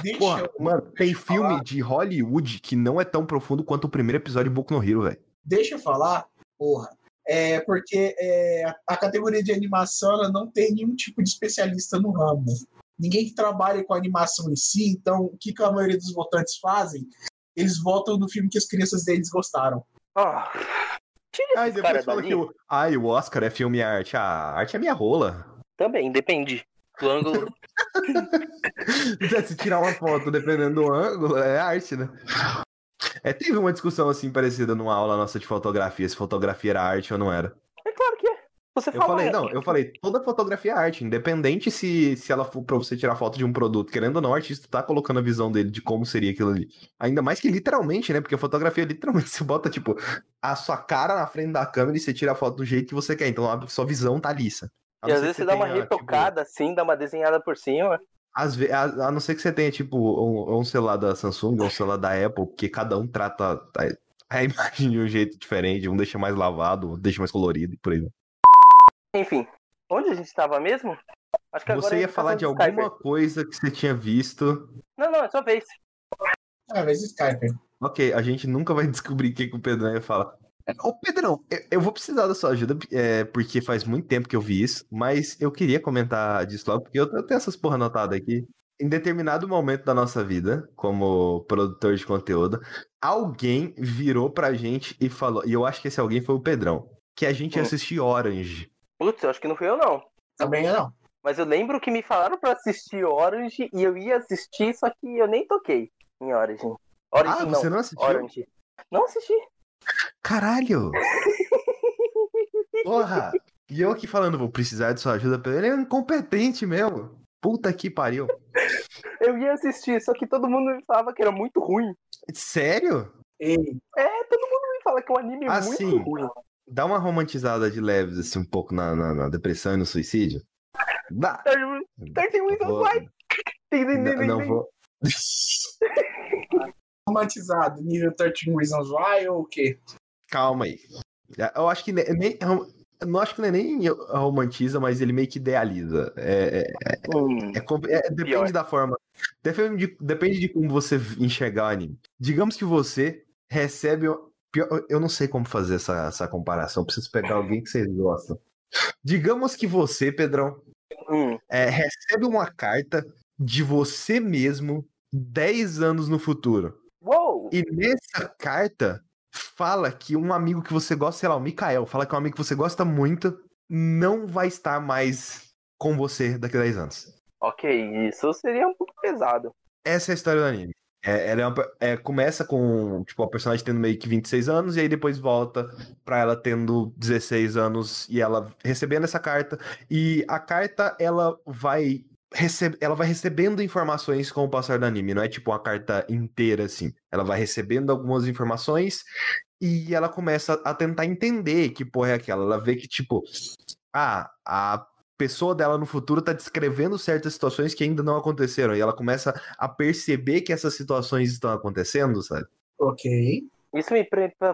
deixa Porra, eu- mano, tem filme falar. de Hollywood que não é tão profundo quanto o primeiro episódio de Boku no Hero, velho. Deixa eu falar, porra. É porque é, a, categoria de animação ela não tem nenhum tipo de especialista no ramo. Ninguém que trabalha com animação em si, então o que, que a maioria dos votantes fazem? Eles votam no filme que as crianças deles gostaram. Ah, tira Aí depois fala que o. Ai, o Oscar é filme e arte. Ah, a arte é minha rola. Também, depende do ângulo. [LAUGHS] Se tirar uma foto dependendo do ângulo, é arte, né? É, teve uma discussão assim parecida numa aula nossa de fotografia, se fotografia era arte ou não era. É claro que é. Você Eu fala, falei, é, não, eu falei, toda fotografia é arte, independente se, se ela for pra você tirar foto de um produto. Querendo ou não, o artista tá colocando a visão dele de como seria aquilo ali. Ainda mais que literalmente, né? Porque a fotografia, literalmente, [LAUGHS] você bota, tipo, a sua cara na frente da câmera e você tira a foto do jeito que você quer. Então a sua visão tá lisa. E às vezes você dá uma tenha, tipo, retocada assim, dá uma desenhada por cima. Às ve- a, a não ser que você tenha, tipo, um, um celular da Samsung ou um celular da Apple, porque cada um trata a, a [LAUGHS] imagem de um jeito diferente. Um deixa mais lavado, outro deixa mais colorido e por aí. Enfim, onde a gente estava mesmo? Acho que Você ia indicação falar de Skyper. alguma coisa que você tinha visto. Não, não, é sua vez. Ah, mas Skype. Ok, a gente nunca vai [LAUGHS] descobrir o que, que o Pedrão ia falar. Ô, Pedrão, eu, eu vou precisar da sua ajuda, é, porque faz muito tempo que eu vi isso, mas eu queria comentar disso logo, porque eu, eu tenho essas porra anotadas aqui. Em determinado momento da nossa vida, como produtor de conteúdo, alguém virou pra gente e falou, e eu acho que esse alguém foi o Pedrão, que a gente ia Hum. assistir Orange. Putz, eu acho que não fui eu, não. Também não. Mas eu lembro que me falaram pra assistir Orange e eu ia assistir, só que eu nem toquei em Orange. Orange Ah, não, você não assistiu? Orange. Não assisti. Caralho! [LAUGHS] Porra! E eu aqui falando, vou precisar de sua ajuda. Ele é incompetente mesmo. Puta que pariu. Eu ia assistir, só que todo mundo me falava que era muito ruim. Sério? Ei, É, todo mundo me fala que é um anime Assim, muito ruim. Dá uma romantizada de leves, assim, um pouco na, na, na depressão e no suicídio? Dá. 13 Reasons Vou- Why. Não, não vou. romantizado, nível 13 Reasons Why ou o quê? Calma aí. Eu acho que nem. eu não acho que ele nem romantiza, mas ele meio que idealiza. É, é, Hum, É com- é- depende Pior. da forma. Depende de, depende de como você enxergar o anime. Digamos que você recebe. pior- eu não sei como fazer essa, essa comparação. Preciso pegar alguém que vocês gostam. Digamos que você, Pedrão, hum. é, recebe uma carta de você mesmo 10 anos no futuro. Uou! E nessa carta fala que um amigo que você gosta, sei lá, o Mikael, fala que um amigo que você gosta muito não vai estar mais com você daqui a 10 anos. Ok, isso seria um pouco pesado. Essa é a história do anime. É, ela é uma- é, começa com tipo, a personagem tendo meio que 26 anos, e aí depois volta pra ela tendo 16 anos e ela recebendo essa carta. E a carta ela vai. Recebe, ela vai recebendo informações com o passar do anime, não é tipo uma carta inteira assim. Ela vai recebendo algumas informações e ela começa a tentar entender que porra é aquela. Ela vê que, tipo, ah, a pessoa dela no futuro tá descrevendo certas situações que ainda não aconteceram. E ela começa a perceber que essas situações estão acontecendo, sabe? Ok. Isso me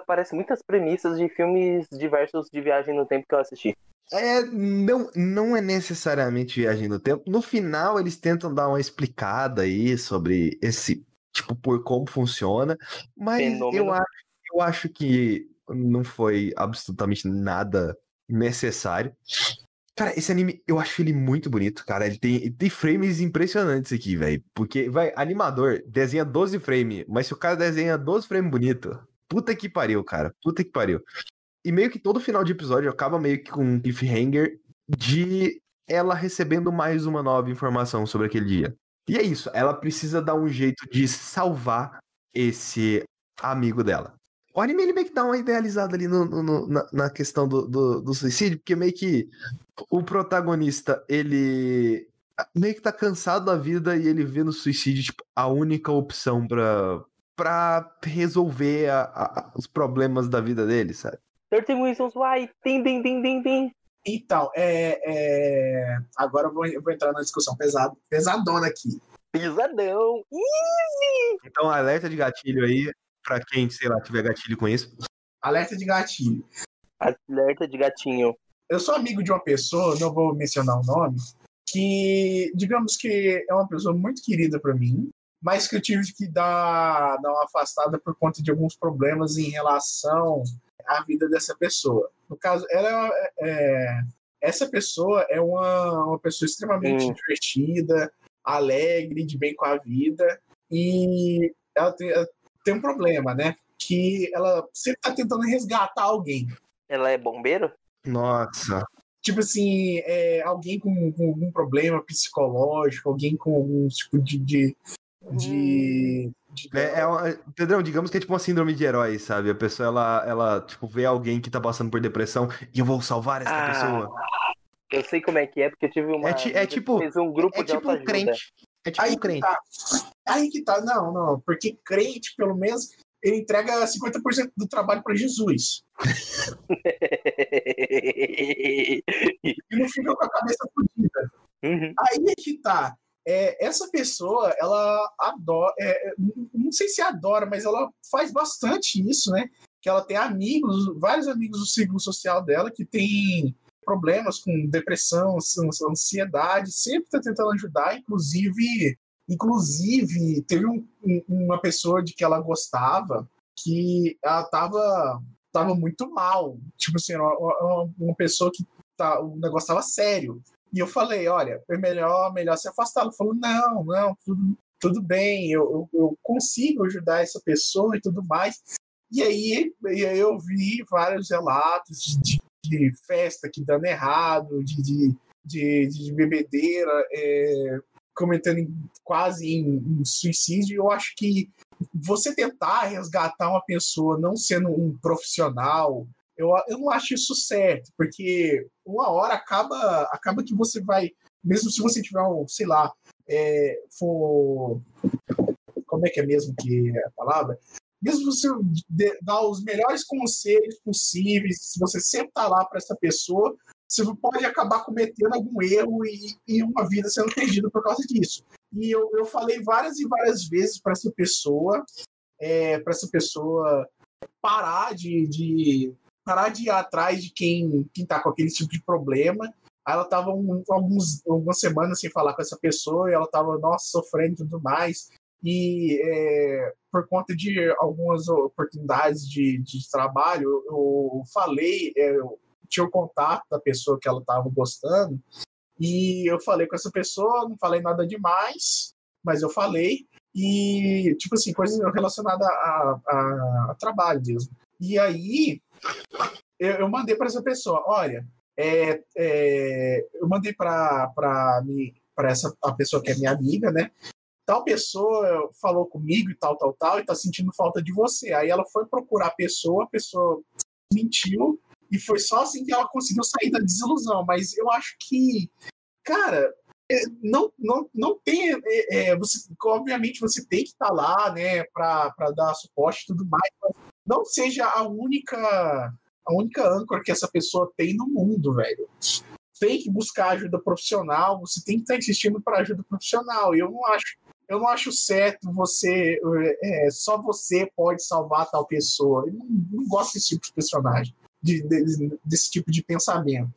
parece muitas premissas de filmes diversos de viagem no tempo que eu assisti. É, não, não é necessariamente viagem no tempo. No final, eles tentam dar uma explicada aí sobre esse tipo, por como funciona. Mas Fenômeno. eu acho, eu acho que não foi absolutamente nada necessário. Cara, esse anime, eu acho ele muito bonito, cara. Ele tem, ele tem frames impressionantes aqui, velho. Porque, vai, animador desenha 12 frames, mas se o cara desenha 12 frames bonito, puta que pariu, cara. Puta que pariu. E meio que todo final de episódio acaba meio que com um cliffhanger de ela recebendo mais uma nova informação sobre aquele dia. E é isso, ela precisa dar um jeito de salvar esse amigo dela. O anime ele meio que dá uma idealizada ali no, no- na, na questão do, do, do suicídio, porque meio que o protagonista, ele meio que tá cansado da vida e ele vê no suicídio tipo, a única opção pra, pra resolver a- a- os problemas da vida dele, sabe? 13 Reasons Why, tem, tem, tem, tem, tem. Então, é, é, agora eu vou, eu vou entrar na discussão pesada, pesadona aqui. Pisadão. Ih, Então, alerta de gatilho aí, pra quem, sei lá, tiver gatilho com isso. Alerta de gatilho. Alerta de gatinho. Eu sou amigo de uma pessoa, não vou mencionar o nome, que, digamos que é uma pessoa muito querida para mim, mas que eu tive que dar, dar uma afastada por conta de alguns problemas em relação à vida dessa pessoa. No caso, ela é, é- essa pessoa é uma, uma pessoa extremamente Hum. divertida, alegre, de bem com a vida, e ela tem, ela tem um problema, né? Que ela sempre está tentando resgatar alguém. Ela é bombeiro? Nossa. tipo assim, é, alguém com, com algum problema psicológico, alguém com algum tipo de. de, de, de- É, é uma- Pedrão, digamos que é tipo uma síndrome de herói, sabe? A pessoa, ela, ela tipo, vê alguém que tá passando por depressão e eu vou salvar essa Ah, pessoa. Eu sei como é que é, porque eu tive uma. É ti- é tipo- Fez um grupo É tipo um crente. É tipo Aí um crente. tá. Aí que tá. Não, não. Porque crente, pelo menos, ele entrega 50% do trabalho para Jesus. [LAUGHS] E não fica com a cabeça fodida. Uhum. Aí é que tá. É, essa pessoa, ela adora. é, é, não sei se adora, mas ela faz bastante isso, né? Que ela tem amigos, vários amigos do círculo social dela que tem problemas com depressão, ansi- ansiedade, sempre tá tentando ajudar, inclusive. Inclusive, teve um- um- uma pessoa de que ela gostava que ela tava, tava muito mal. Tipo assim, uma- uma pessoa que tá, o negócio tava sério. E eu falei, olha, é melhor, melhor se afastar. Ela falou, não, não, tudo, tudo bem, eu, eu, consigo ajudar essa pessoa e tudo mais. E aí, e aí eu vi vários relatos de, de festa que dando errado, de, de, de, de bebedeira, é, comentando quase em, em suicídio. Eu acho que você tentar resgatar uma pessoa não sendo um profissional, eu, eu não acho isso certo, porque uma hora acaba, acaba que você vai, mesmo se você tiver um, sei lá, é, for. Como é que é mesmo que é a palavra? Mesmo você dar os melhores conselhos possíveis, se você sempre tá lá para essa pessoa, você pode acabar cometendo algum erro e, e uma vida sendo perdida por causa disso. E eu, eu falei várias e várias vezes para essa pessoa, é, para essa pessoa parar de, de parar de ir atrás de quem quem tá com aquele tipo de problema. Aí ela tava um, alguns, algumas semanas sem falar com essa pessoa e ela tava, nossa, sofrendo e tudo mais. E é, por conta de algumas oportunidades de, de trabalho, eu, falei, é, eu tinha o contato da pessoa que ela estava gostando, e eu falei com essa pessoa, não falei nada demais, mas eu falei, e, tipo assim, coisas relacionadas a, a, a trabalho mesmo. E aí, eu, eu mandei para essa pessoa, olha, é, é, eu mandei para essa a pessoa que é minha amiga, né? Tal pessoa falou comigo e tal, tal, tal, e tá sentindo falta de você. Aí ela foi procurar a pessoa, a pessoa mentiu, e foi só assim que ela conseguiu sair da desilusão. Mas eu acho que, cara, é, não, não, não tem. é, é, você, obviamente você tem que estar lá, né, para dar suporte e tudo mais, não seja a única a única âncora que essa pessoa tem no mundo, velho. Tem que buscar ajuda profissional, você tem que estar insistindo para ajuda profissional. Eu não acho, eu não acho certo você é, só você pode salvar tal pessoa. Eu não, não gosto desse tipo de personagem, de, de, desse tipo de pensamento.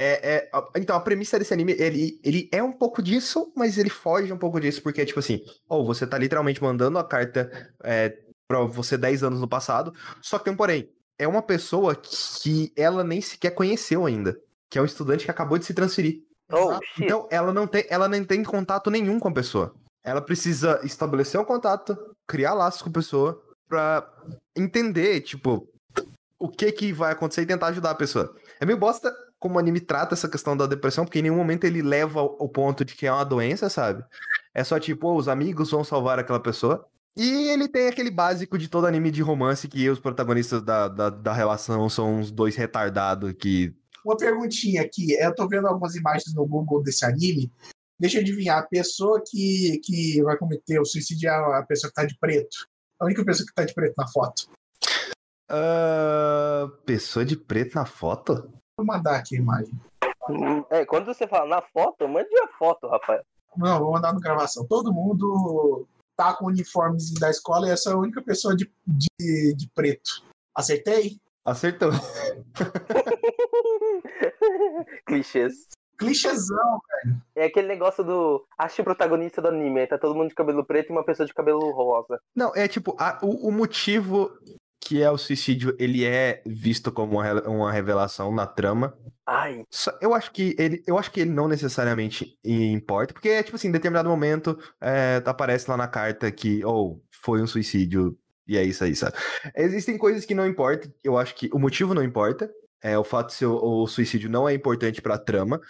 É, é, então, a premissa desse anime, ele, ele é um pouco disso, mas ele foge um pouco disso, porque tipo assim, ou oh, você tá literalmente mandando a carta é, pra você 10 anos no passado, só que tem um porém, é uma pessoa que ela nem sequer conheceu ainda, que é um estudante que acabou de se transferir. Oh, então, ela não, tem, ela não tem contato nenhum com a pessoa. Ela precisa estabelecer um contato, criar laços com a pessoa, pra entender, tipo, o que que vai acontecer e tentar ajudar a pessoa. É meio bosta como o anime trata essa questão da depressão, porque em nenhum momento ele leva ao ponto de que é uma doença, sabe? É só tipo, oh, os amigos vão salvar aquela pessoa. E ele tem aquele básico de todo anime de romance que os protagonistas da, da, da relação são uns dois retardados que. Uma perguntinha aqui. Eu tô vendo algumas imagens no Google desse anime. Deixa eu adivinhar, a pessoa que, que vai cometer o suicídio é a pessoa que tá de preto. A única pessoa que tá de preto na foto. Uh, pessoa de preto na foto? Vou mandar aqui a imagem. É, quando você fala na foto, mande a foto, Rafael. Não, vou mandar no gravação. Todo mundo tá com o uniformes da escola e essa é a única pessoa de, de, de preto. Acertei? Acertou. [LAUGHS] Clichês. Clichêzão, velho. É aquele negócio do. Acho o protagonista do anime. Tá todo mundo de cabelo preto e uma pessoa de cabelo rosa. Não, é tipo, a, o, o motivo que é o suicídio, ele é visto como uma, uma revelação na trama. Ai. Eu acho que ele, eu acho que ele não necessariamente importa, porque tipo assim, em determinado momento é, aparece lá na carta que ou oh, foi um suicídio e é isso aí, sabe? Existem coisas que não importam. Eu acho que o motivo não importa. É, o fato de ser o, o suicídio não é importante para a trama.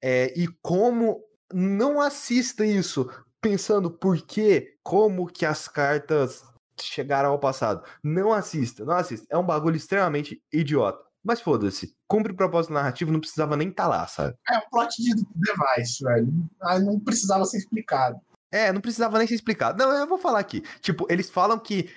É, e como não assista isso pensando por quê, como que as cartas chegaram ao passado. Não assista, não assista. É um bagulho extremamente idiota. Mas foda-se. Cumpre o propósito narrativo, não precisava nem estar tá lá, sabe? É um plot de device, velho. Não precisava ser explicado. É, não precisava nem ser explicado. Não, eu vou falar aqui. Tipo, eles falam que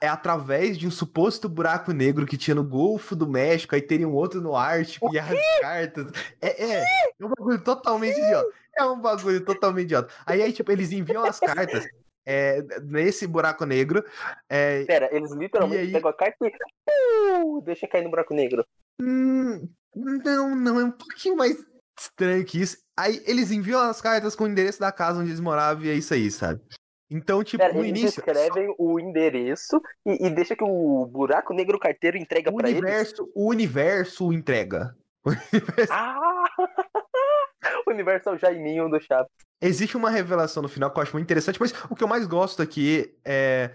é através de um suposto buraco negro que tinha no Golfo do México, aí teria um outro no Ártico e as cartas. É, é, é um bagulho totalmente idiota. É um bagulho totalmente idiota. Aí, aí, tipo, eles enviam as cartas é, nesse buraco negro. É, Pera, eles literalmente aí... pegam a carta e uh, deixa cair no buraco negro. Hum, não, não, é um pouquinho mais estranho que isso. Aí eles enviam as cartas com o endereço da casa onde eles moravam e é isso aí, sabe? Então, tipo, Pera, no eles início. escrevem o endereço e, e deixa que o buraco negro carteiro entrega para eles. O universo entrega. [LAUGHS] O universo... Ah! Universo é o Jaiminho do Chaves. Existe uma revelação no final que eu acho muito interessante, mas o que eu mais gosto aqui é.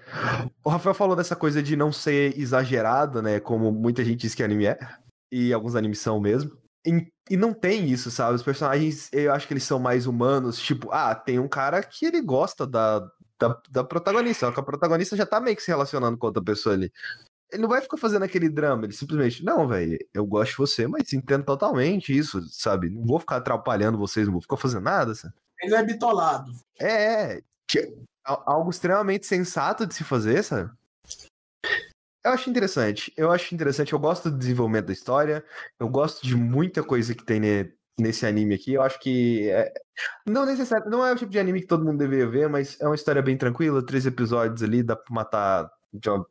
O Rafael falou dessa coisa de não ser exagerado, né? Como muita gente diz que anime é, e alguns animes são mesmo. E, e não tem isso, sabe? Os personagens, eu acho que eles são mais humanos. Tipo, ah, tem um cara que ele gosta da, da, da protagonista, só que a protagonista já tá meio que se relacionando com outra pessoa ali ele não vai ficar fazendo aquele drama, ele simplesmente, não, velho, eu gosto de você, mas entendo totalmente isso, sabe? Não vou ficar atrapalhando vocês, não vou ficar fazendo nada, sabe? Ele é bitolado. É, é, algo extremamente sensato de se fazer, sabe? Eu acho interessante, eu acho interessante, eu gosto do desenvolvimento da história, eu gosto de muita coisa que tem nesse anime aqui, eu acho que é, não necessário, não é o tipo de anime que todo mundo deveria ver, mas é uma história bem tranquila, três episódios ali, dá pra matar de uma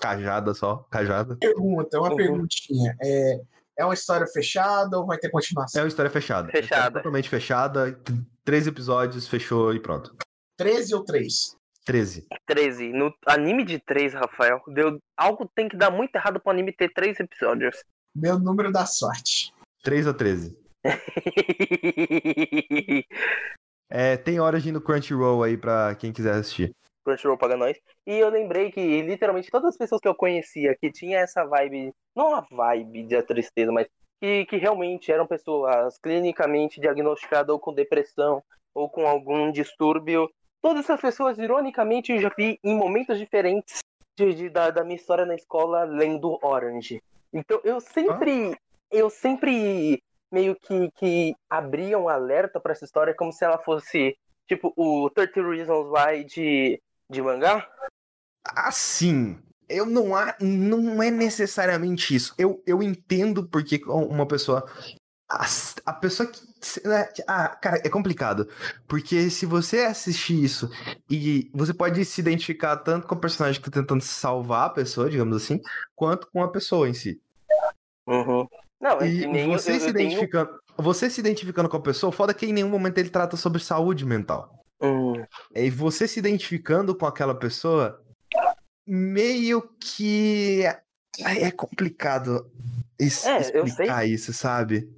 Cajada só, cajada. Pergunta, uma uhum. perguntinha. É, é uma história fechada ou vai ter continuação? É uma história fechada. Fechada. totalmente fechada. Três episódios, fechou e pronto. 13 ou 3? 13. 13. No anime de 3, Rafael, deu... algo tem que dar muito errado pro anime ter 3 episódios. Meu número da sorte. 3 ou 13? [LAUGHS] é, tem Origin no Crunchyroll aí pra quem quiser assistir. Crunchyroll paga nós. E eu lembrei que literalmente todas as pessoas que eu conhecia que tinha essa vibe, não a vibe de tristeza, mas que, que realmente eram pessoas clinicamente diagnosticadas ou com depressão ou com algum distúrbio. Todas essas pessoas, ironicamente, eu já vi em momentos diferentes de, de da, da, minha história na escola lendo Orange. Então eu sempre. Eu sempre meio que, que abria um alerta para essa história como se ela fosse tipo o 30 Reasons Why de de mangá? Assim, eu não há, não é necessariamente isso. Eu, eu entendo porque uma pessoa a, a, pessoa que. Né, ah, cara, é complicado. Porque se você assistir isso e você pode se identificar tanto com o personagem que tá tentando salvar a pessoa, digamos assim, quanto com a pessoa em si. Uhum. Não, e nem você eu, se eu identificando. tenho... você se identificando com a pessoa, foda que em nenhum momento ele trata sobre saúde mental. Hum, E você se identificando com aquela pessoa, meio que Ai, é complicado É, explicar isso, sabe?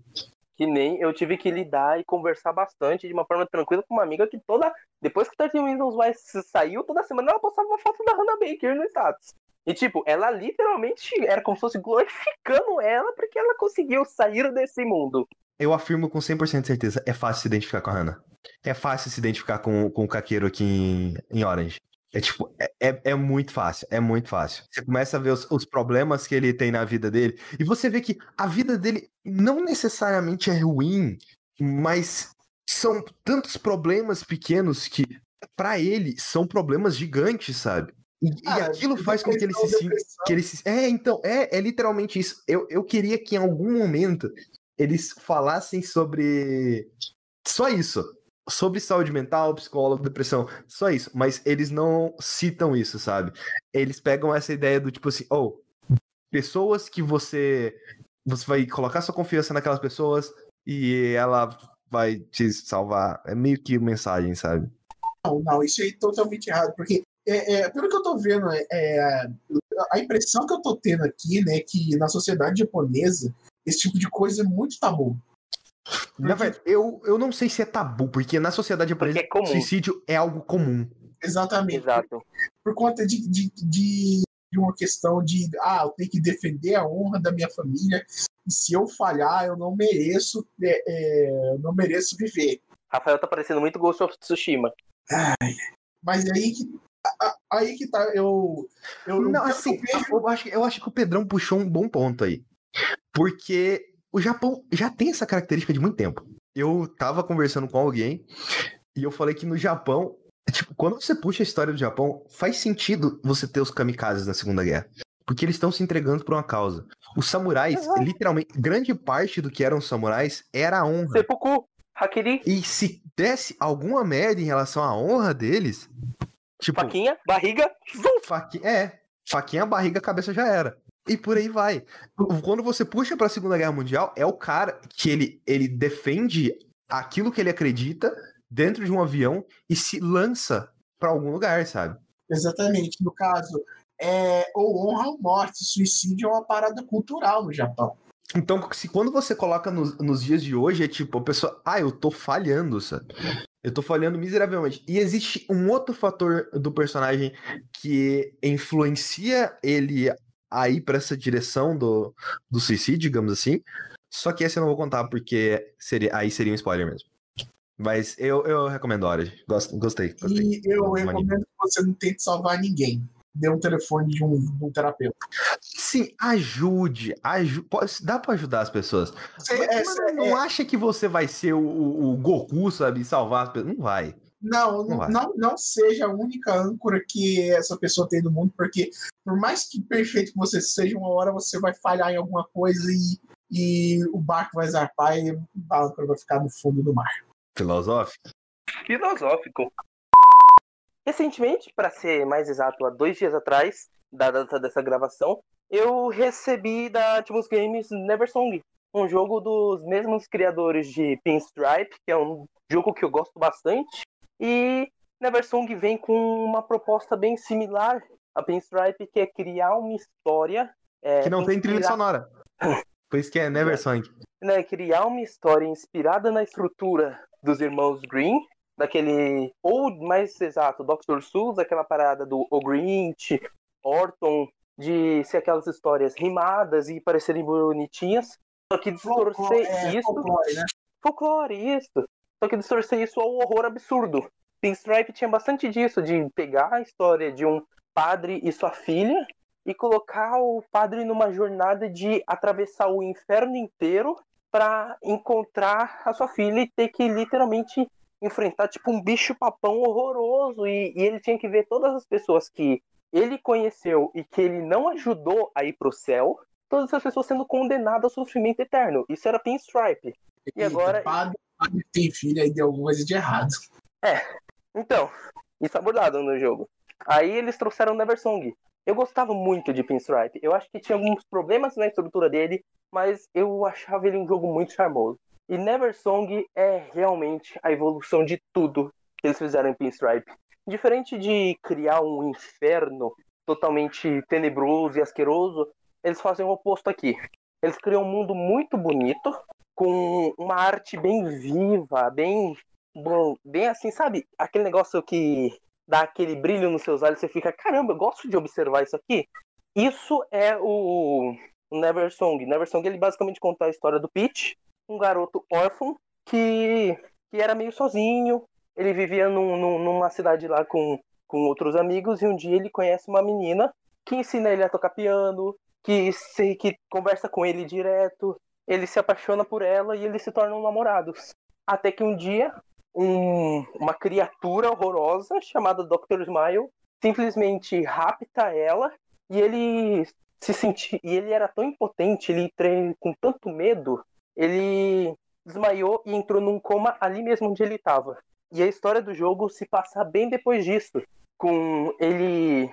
que nem eu tive que lidar e conversar bastante de uma forma tranquila com uma amiga que toda. Depois que 13 Reasons Why saiu, toda semana ela postava uma foto da Hannah Baker no status. E tipo, ela literalmente era como se fosse glorificando ela porque ela conseguiu sair desse mundo. Eu afirmo com 100% de certeza, é fácil se identificar com a Hannah. É fácil se identificar com, com o Caqueiro aqui em, em Orange. É tipo, é, é, é muito fácil, é muito fácil. Você começa a ver os, os problemas que ele tem na vida dele, e você vê que a vida dele não necessariamente é ruim, mas são tantos problemas pequenos que, pra ele, são problemas gigantes, sabe? E, e Ah, aquilo faz com que ele se sinta. Que ele se... É, então, é, é literalmente isso. Eu, eu queria que em algum momento eles falassem sobre. Só isso. Sobre saúde mental, psicólogo, depressão. Só isso. Mas eles não citam isso, sabe? Eles pegam essa ideia do tipo assim, oh, pessoas que você. Você vai colocar sua confiança naquelas pessoas e ela vai te salvar. É meio que mensagem, sabe? Não, não, isso é totalmente errado, porque é, é, pelo que eu tô vendo, é, é, a impressão que eu tô tendo aqui, né, que na sociedade japonesa esse tipo de coisa é muito tabu. Na verdade, eu, eu não sei se é tabu, porque na sociedade japonesa, é suicídio é algo comum. Exatamente. Exato. Por conta de, de, de, de uma questão de, ah, eu tenho que defender a honra da minha família, e se eu falhar, eu não mereço, é, é, eu não mereço viver. Rafael tá parecendo muito Ghost of Tsushima. Mas aí que, aí que tá, eu... eu Não, eu assim, vejo- eu acho, eu acho que o Pedrão puxou um bom ponto aí. Porque o Japão já tem essa característica de muito tempo. Eu tava conversando com alguém e eu falei que no Japão, tipo, quando você puxa a história do Japão, faz sentido você ter os kamikazes na Segunda Guerra. Porque eles estão se entregando por uma causa. Os samurais, Exato. literalmente, grande parte do que eram samurais era a honra. Seppuku, Hakiri, E se desse alguma merda em relação à honra deles, tipo, faquinha, barriga. Faqui... É, faquinha, barriga, cabeça já era. E por aí vai. Quando você puxa pra Segunda Guerra Mundial, é o cara que ele, ele defende aquilo que ele acredita dentro de um avião e se lança pra algum lugar, sabe? Exatamente. No caso, é, ou honra ou morte. Suicídio é uma parada cultural no Japão. Então, se quando você coloca nos, nos dias de hoje, é tipo, a pessoa, ah, eu tô falhando, sabe? Eu tô falhando miseravelmente. E existe um outro fator do personagem que influencia ele a ir pra essa direção do, do suicídio, digamos assim. Só que esse eu não vou contar porque seria, aí seria um spoiler mesmo. Mas eu, eu recomendo. Gosto, gostei, gostei. E eu recomendo que você não tente salvar ninguém. Dê um telefone de um, um terapeuta. Sim, ajude. aju pode- dá pra ajudar as pessoas. Você, Mas, é, mas você- não acha que você vai ser o, o- o Goku, sabe? Salvar as pessoas. Não vai. Não, Não não, não seja a única âncora que essa pessoa tem no mundo, porque por mais que perfeito que você seja, uma hora você vai falhar em alguma coisa e, e o barco vai zarpar e a âncora vai ficar no fundo do mar. Filosófico. filosófico. Recentemente, para ser mais exato, há dois dias atrás, da data dessa gravação, eu recebi da Atmos Games Neversong, um jogo dos mesmos criadores de Pinstripe, que é um jogo que eu gosto bastante, e Neversong vem com uma proposta bem similar a Pinstripe, que é criar uma história. é, Que não tem trilha sonora. Por isso que é Never Song. né, criar uma história inspirada na estrutura dos irmãos Green, daquele, ou mais exato, Dr. Seuss, aquela parada do O Grinch, Orton, de ser aquelas histórias rimadas e parecerem bonitinhas, só que distorcer É, isso, folclore, né? folclore, isso, só que distorcer isso ao horror absurdo. Pinstripe tinha bastante disso, de pegar a história de um padre e sua filha e colocar o padre numa jornada de atravessar o inferno inteiro para encontrar a sua filha e ter que literalmente enfrentar tipo um bicho papão horroroso e, e ele tinha que ver todas as pessoas que ele conheceu e que ele não ajudou a ir pro céu, todas essas pessoas sendo condenadas ao sofrimento eterno. Isso era Pinstripe. E agora- Padre, padre tem filho aí deu alguma coisa de errado. Então, isso é abordado no jogo. Aí eles trouxeram Neversong. Eu gostava muito de Pinstripe. Eu acho que tinha alguns problemas na estrutura dele, mas eu achava ele um jogo muito charmoso. E Never Song é realmente a evolução de tudo que eles fizeram em Pinstripe. Diferente de criar um inferno totalmente tenebroso e asqueroso, eles fazem o oposto aqui. Eles criam um mundo muito bonito, com uma arte bem viva, bem bom, bem assim, sabe? Aquele negócio que dá aquele brilho nos seus olhos, você fica, caramba, eu gosto de observar isso aqui. Isso é o Never Song. Never Song ele basicamente conta a história do Pete, um garoto órfão que, que era meio sozinho. Ele vivia num, num, numa cidade lá com, com outros amigos e um dia ele conhece uma menina que ensina ele a tocar piano, que, que conversa com ele direto. Ele se apaixona por ela e eles se tornam namorados. Até que um dia um, uma criatura horrorosa chamada Dr. Smile simplesmente rapta ela e ele se sentia e ele era tão impotente, ele com tanto medo, ele desmaiou e entrou num coma ali mesmo onde ele estava. E a história do jogo se passa bem depois disso, com ele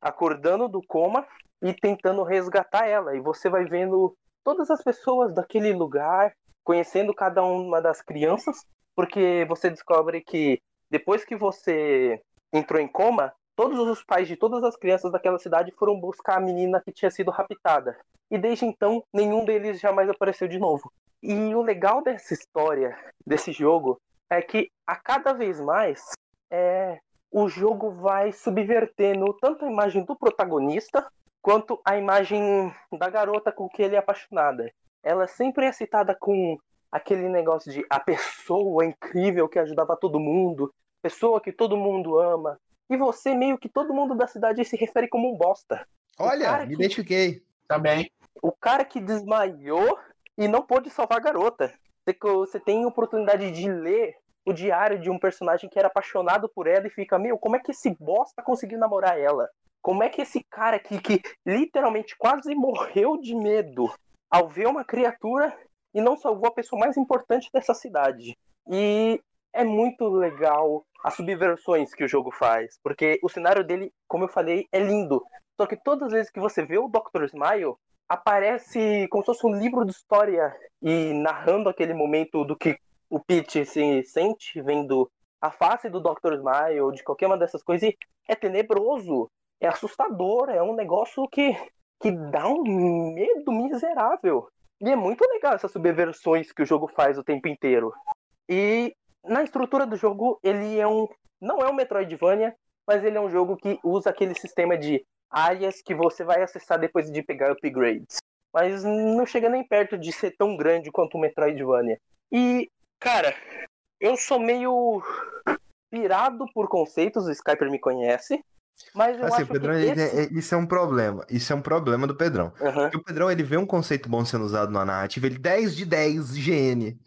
acordando do coma e tentando resgatar ela. E você vai vendo todas as pessoas daquele lugar, conhecendo cada uma das crianças porque você descobre que depois que você entrou em coma, todos os pais de todas as crianças daquela cidade foram buscar a menina que tinha sido raptada. E desde então, nenhum deles jamais apareceu de novo. E o legal dessa história, desse jogo, é que a cada vez mais é, o jogo vai subvertendo tanto a imagem do protagonista quanto a imagem da garota com que ele é apaixonada. Ela sempre é citada com aquele negócio de a pessoa incrível que ajudava todo mundo, pessoa que todo mundo ama. E você, meio que todo mundo da cidade se refere como um bosta. Olha, me que... identifiquei. Também. O cara que desmaiou e não pôde salvar a garota. Você tem a oportunidade de ler o diário de um personagem que era apaixonado por ela e fica, meu, como é que esse bosta conseguiu namorar ela? Como é que esse cara que, que literalmente quase morreu de medo ao ver uma criatura e não salvou a pessoa mais importante dessa cidade. E é muito legal as subversões que o jogo faz, porque o cenário dele, como eu falei, é lindo. Só que todas as vezes que você vê o Dr. Smile, aparece como se fosse um livro de história e narrando aquele momento do que o Pete se sente vendo a face do Dr. Smile ou de qualquer uma dessas coisas. E é tenebroso, é assustador, é um negócio que, que dá um medo miserável. E é muito legal essas subversões que o jogo faz o tempo inteiro. E na estrutura do jogo, ele é um. Não é um Metroidvania, mas ele é um jogo que usa aquele sistema de áreas que você vai acessar depois de pegar upgrades. Mas não chega nem perto de ser tão grande quanto o Metroidvania. E, cara, eu sou meio pirado por conceitos, o Skyper me conhece. Mas eu assim, acho Pedrão, que esse... é, isso é um problema. Isso é um problema do Pedrão. Uhum. Porque o Pedrão, ele vê um conceito bom sendo usado na narrativa, ele 10 de 10 GN.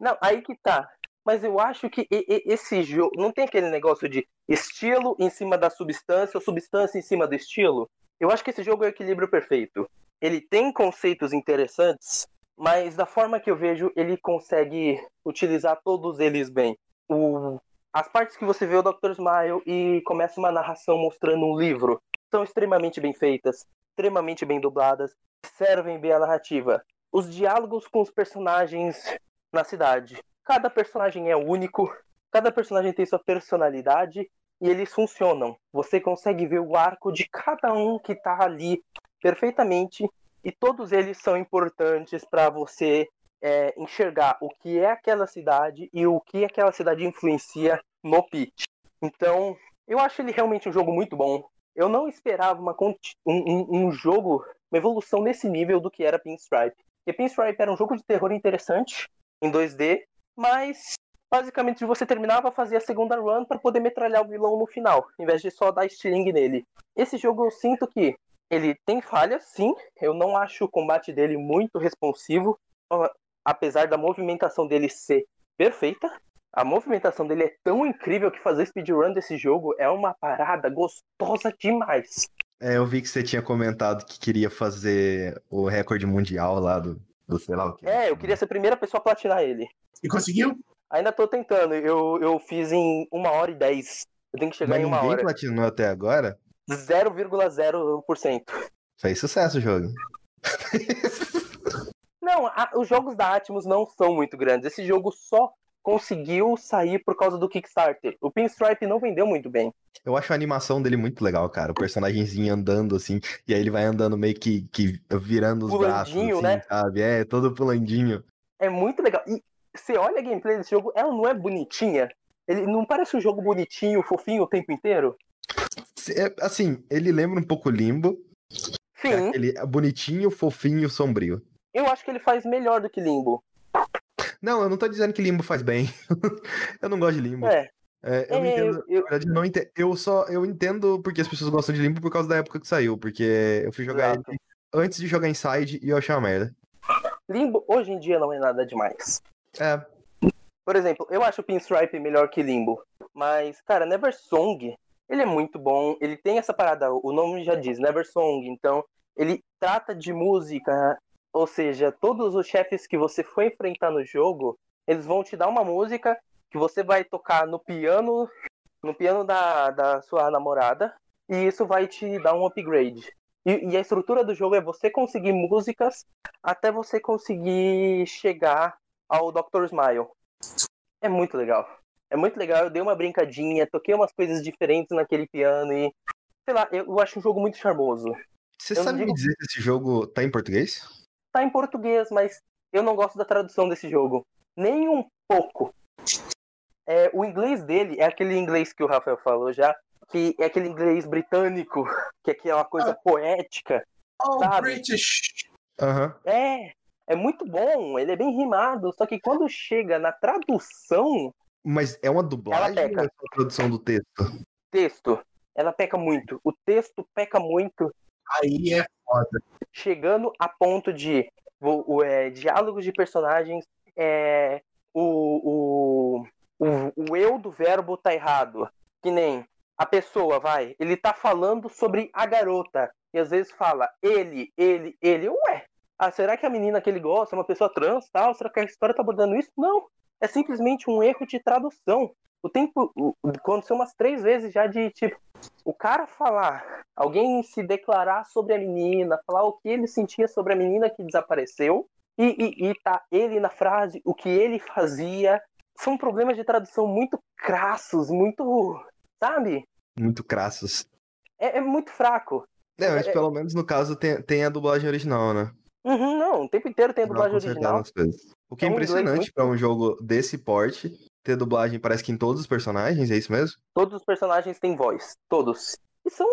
Não, aí que tá. Mas eu acho que esse jogo. Não tem aquele negócio de estilo em cima da substância ou substância em cima do estilo. Eu acho que esse jogo é o equilíbrio perfeito. Ele tem conceitos interessantes, mas da forma que eu vejo, ele consegue utilizar todos eles bem. O as partes que você vê o Dr. Smile e começa uma narração mostrando um livro são extremamente bem feitas, extremamente bem dubladas, servem bem a narrativa. Os diálogos com os personagens na cidade. Cada personagem é único, cada personagem tem sua personalidade e eles funcionam. Você consegue ver o arco de cada um que está ali perfeitamente e todos eles são importantes para você é, enxergar o que é aquela cidade e o que aquela cidade influencia no pitch. Então, eu acho ele realmente um jogo muito bom. Eu não esperava uma, um, um, jogo, uma evolução nesse nível do que era Pinstripe. Porque Pinstripe era um jogo de terror interessante, em 2D, mas basicamente você terminava, fazia a segunda run para poder metralhar o vilão no final, em vez de só dar stealing nele. Esse jogo eu sinto que ele tem falhas, sim. Eu não acho o combate dele muito responsivo apesar da movimentação dele ser perfeita, a movimentação dele é tão incrível que fazer speedrun desse jogo é uma parada gostosa demais. É, eu vi que você tinha comentado que queria fazer o recorde mundial lá do, do sei lá o que. É, eu queria ser a primeira pessoa a platinar ele. E conseguiu? Ainda tô tentando, eu, eu fiz em uma hora e dez. Eu tenho que chegar Mas em uma ninguém hora. platinou até agora? 0,0%. Fez sucesso o jogo. [LAUGHS] Não, a- os jogos da Atmos não são muito grandes. Esse jogo só conseguiu sair por causa do Kickstarter. O Pinstripe não vendeu muito bem. Eu acho a animação dele muito legal, cara. O personagemzinho andando assim, e aí ele vai andando meio que, que virando os braços, Pulandinho, assim, né? sabe? É, todo pulandinho. É muito legal. E você olha a gameplay desse jogo, ela não é bonitinha. Ele não parece um jogo bonitinho, fofinho o tempo inteiro. É, Assim, ele lembra um pouco Limbo. que é Sim, aquele bonitinho, fofinho, sombrio. Eu acho que ele faz melhor do que Limbo. Não, eu não tô dizendo que Limbo faz bem. [LAUGHS] eu não gosto de Limbo. É, É, eu é, entendo. eu- Na verdade, eu não entendo. Eu só eu entendo porque as pessoas gostam de Limbo por causa da época que saiu. Porque eu fui jogar Exato. ele antes de jogar Inside e eu achei uma merda. Limbo hoje em dia não é nada demais. É, Por exemplo, eu acho o Pinstripe melhor que Limbo. Mas, cara, Never Song, ele é muito bom. Ele tem essa parada, o nome já diz, Never Song. Então, ele trata de música. Ou seja, todos os chefes que você for enfrentar no jogo, eles vão te dar uma música que você vai tocar no piano, no piano da, da sua namorada. E isso vai te dar um upgrade. E, e a estrutura do jogo é você conseguir músicas até você conseguir chegar ao Dr. Smile. É muito legal. É muito legal. Eu dei uma brincadinha, toquei umas coisas diferentes naquele piano e. Sei lá, eu, eu acho um jogo muito charmoso. Você Eu sabe me digo- dizer se esse jogo tá em português? Tá em português, mas eu não gosto da tradução desse jogo. Nem um pouco. É, o inglês dele é aquele inglês que o Rafael falou já, que é aquele inglês britânico, [LAUGHS] que aqui é uma coisa poética. Oh, Sabe? British. Aham. É, é muito bom, ele é bem rimado, só que quando chega na tradução, Mas é uma dublagem peca. ou é a tradução do texto? texto, ela peca muito. O texto peca muito, Aí é foda. chegando a ponto de o, o, é, diálogos de personagens, é, o, o, o, o eu do verbo tá errado. Que nem a pessoa, vai, ele tá falando sobre a garota. E às vezes fala ele, ele, ele. Ué, ah, será que a menina que ele gosta é uma pessoa trans tal? Será que a história tá abordando isso? Não. É simplesmente um erro de tradução. O tempo. Aconteceu umas três vezes já de tipo. O cara falar, alguém se declarar sobre a menina, falar o que ele sentia sobre a menina que desapareceu, e, e, e tá ele na frase, o que ele fazia. São problemas de tradução muito crassos, muito. Sabe? Muito crassos. É, é muito fraco. É, mas É- pelo menos no caso tem, tem a dublagem original, né? Uhum, não, o tempo inteiro tem a dublagem consertada original. O que é É um impressionante muito pra um jogo desse porte, ter dublagem parece que em todos os personagens, é isso mesmo? Todos os personagens têm voz. Todos. E são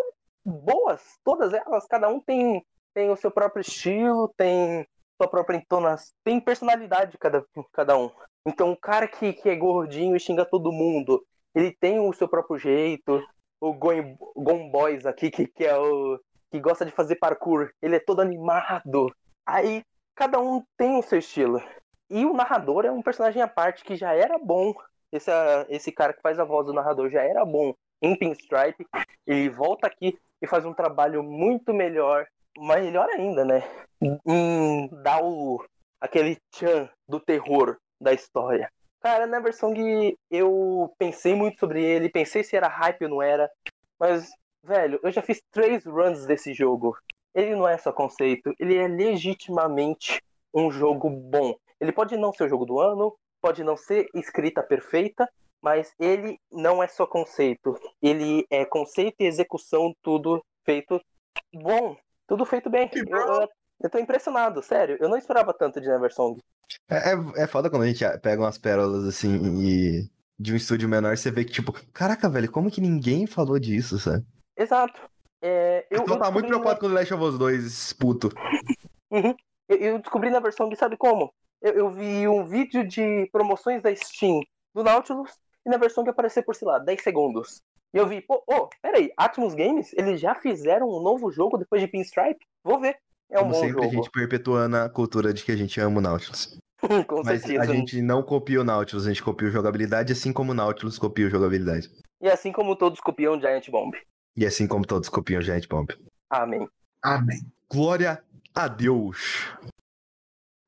boas. Todas elas. Cada um tem, tem o seu próprio estilo, tem sua própria entonação. Tem personalidade cada, cada um. Então o cara que, que é gordinho e xinga todo mundo, ele tem o seu próprio jeito. O Gon, Gon Boys aqui, que, que é o. que gosta de fazer parkour. Ele é todo animado. Aí cada um tem o seu estilo. E o narrador é um personagem à parte que já era bom esse, ah, esse cara que faz a voz do narrador já era bom em Pinstripe, ele volta aqui e faz um trabalho muito melhor, melhor ainda, né? Em dar o, aquele tchan do terror da história. Cara, Neversong, eu pensei muito sobre ele, pensei se era hype ou não era, mas, velho, eu já fiz três runs desse jogo. Ele não é só conceito, ele é legitimamente um jogo bom. Ele pode não ser o jogo do ano, pode não ser escrita perfeita, mas ele não é só conceito. Ele é conceito e execução, tudo feito bom, tudo feito bem. Eu, eu, eu tô impressionado, sério. Eu não esperava tanto de Neversong. É, é, é foda quando a gente pega umas pérolas assim e de um estúdio menor, você vê que, tipo, caraca, velho, como que ninguém falou disso, sabe? Exato. É, eu, então eu tá muito preocupado com o The Last of Us 2, esse puto. Uhum. Eu, eu descobri na versão sabe como? Eu, eu vi um vídeo de promoções da Steam do Nautilus e na versão que apareceu por, sei lá, 10 segundos. E eu vi, pô, ô, peraí, Atmos Games, eles já fizeram um novo jogo depois de Pinstripe? Vou ver. É um Como bom sempre, jogo. a gente perpetuando a cultura de que a gente ama o Nautilus. [LAUGHS] Com Mas certeza. a gente não copia o Nautilus, a gente copia o jogabilidade, assim como o Nautilus copia o jogabilidade. E assim como todos copiam Giant Bomb. E assim como todos copiam o Giant Bomb. Amém. Amém. Glória a Deus!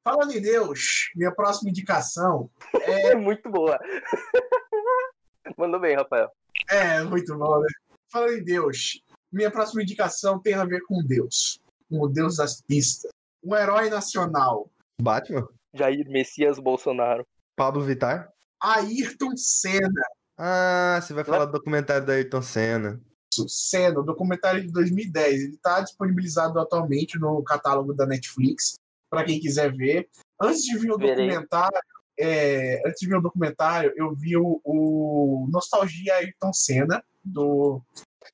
Falando em Deus, minha próxima indicação É [LAUGHS] muito boa. [LAUGHS] Mandou bem, Rafael. é muito bom, né? Falando em Deus, minha próxima indicação tem a ver com Deus. Com o Deus das pistas. Um herói nacional. Batman? Jair Messias Bolsonaro. Pablo Vittar? Ayrton Senna. Ah, você vai falar do documentário da Ayrton Senna. Senna, o documentário de 2010. Ele está disponibilizado atualmente no catálogo da Netflix, para quem quiser ver. Antes de vir o documentário, é, antes de ver o documentário, eu vi o, o Nostalgia Ayrton Senna, do.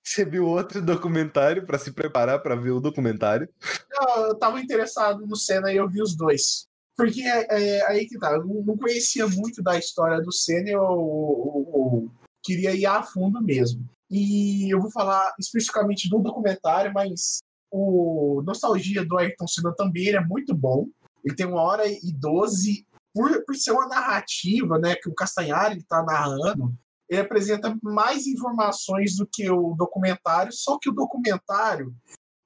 Você viu outro documentário pra se preparar pra ver o documentário? Eu, eu tava interessado no Senna e eu vi os dois. Porque é, é, aí que tá, eu não não conhecia muito da história do Senna, eu, eu- eu queria ir a fundo mesmo. E eu vou falar especificamente do documentário, mas o Nostalgia do Ayrton Senna também ele é muito bom. Ele tem uma hora e doze, por, por ser uma narrativa, né, que o Castanhari está narrando, ele apresenta mais informações do que o documentário, só que o documentário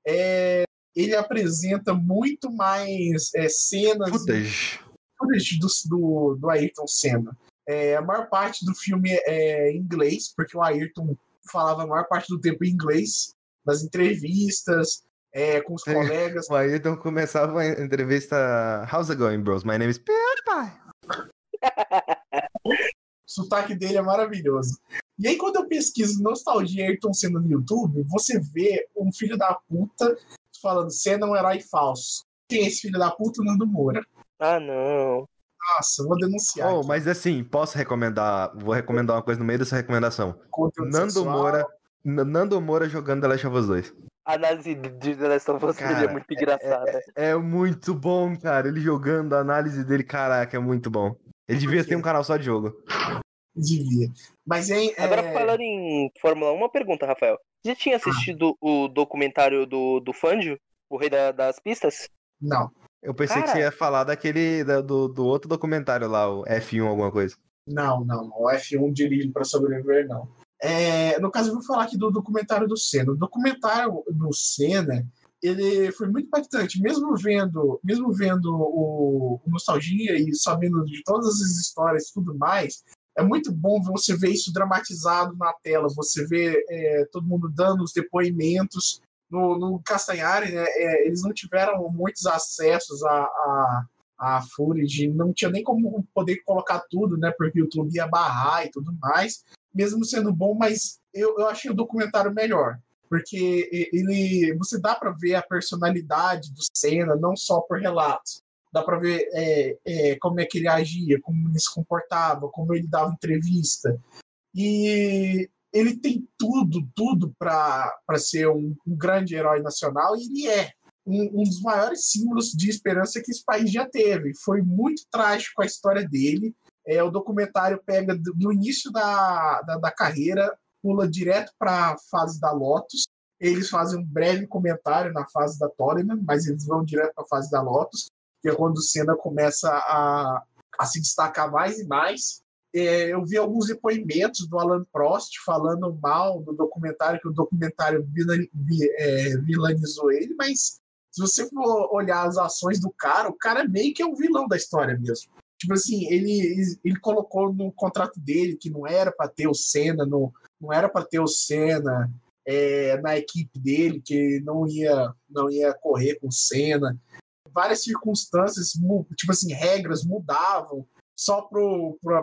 é, ele apresenta muito mais é, cenas Footage. footage do, do, do Ayrton Senna. É, a maior parte do filme é em inglês, porque o Ayrton falava a maior parte do tempo em inglês, nas entrevistas, é, com os É. colegas. O Ayrton começava a entrevista How's it going, bros? My name is PewDiePie. O [LAUGHS] sotaque dele é maravilhoso. E aí, quando eu pesquiso nostalgia Ayrton Senna no YouTube, você vê um filho da puta falando Senna é um herói falso. Quem é esse filho da puta? O Nando Moura. Ah, não. Nossa, eu vou denunciar. Oh, mas assim, posso recomendar? Vou recomendar uma coisa no meio dessa recomendação. Conteúdo Nando sexual. Moura. Nando Moura jogando The Last of Us 2. A análise de The Last of Us dele é muito engraçada. É muito bom, cara. Ele jogando, a análise dele, caraca, é muito bom. Ele devia ter um canal só de jogo. Devia. Mas, hein, é... Agora, falando em Fórmula 1, uma pergunta, Rafael. Já tinha assistido o documentário do, do Fangio, o rei da- das pistas? Não. Eu pensei que Cara. você ia falar daquele. da- do, do outro documentário lá, o F1 alguma coisa. Não, não, não. O F1 dirige para sobreviver, não. É, no caso, eu vou falar aqui do documentário do Senna. O documentário do Senna, ele foi muito impactante. Mesmo vendo, mesmo vendo o, o Nostalgia e sabendo de todas as histórias e tudo mais, é muito bom você ver isso dramatizado na tela. Você vê é, todo mundo dando os depoimentos. No, no Castanhari, né, é, eles não tiveram muitos acessos a, a a não tinha nem como poder colocar tudo, né? Porque o YouTube ia barrar e tudo mais, mesmo sendo bom, mas eu, eu achei o documentário melhor. Porque ele. Você dá para ver a personalidade do Senna, não só por relatos. Dá para ver é, é, como é que ele agia, como ele se comportava, como ele dava entrevista. E ele tem tudo, tudo para ser um, um grande herói nacional, e ele é um, um dos maiores símbolos de esperança que esse país já teve. Foi muito trágico a história dele. É, o documentário pega do início da, da, da carreira, pula direto para a fase da Lotus. Eles fazem um breve comentário na fase da Toleman, mas eles vão direto para a fase da Lotus, que é quando o Senna começa a, a se destacar mais e mais. É, eu vi alguns depoimentos do Alan Prost falando mal do documentário, que o documentário é, vilanizou ele, mas se você for olhar as ações do cara, o cara meio que é um vilão da história mesmo. Tipo assim, ele, ele colocou no contrato dele que não era para ter o Senna, no, não era para ter o Senna é, na equipe dele, que não ia, não ia correr com o Senna. Várias circunstâncias, tipo assim, regras mudavam só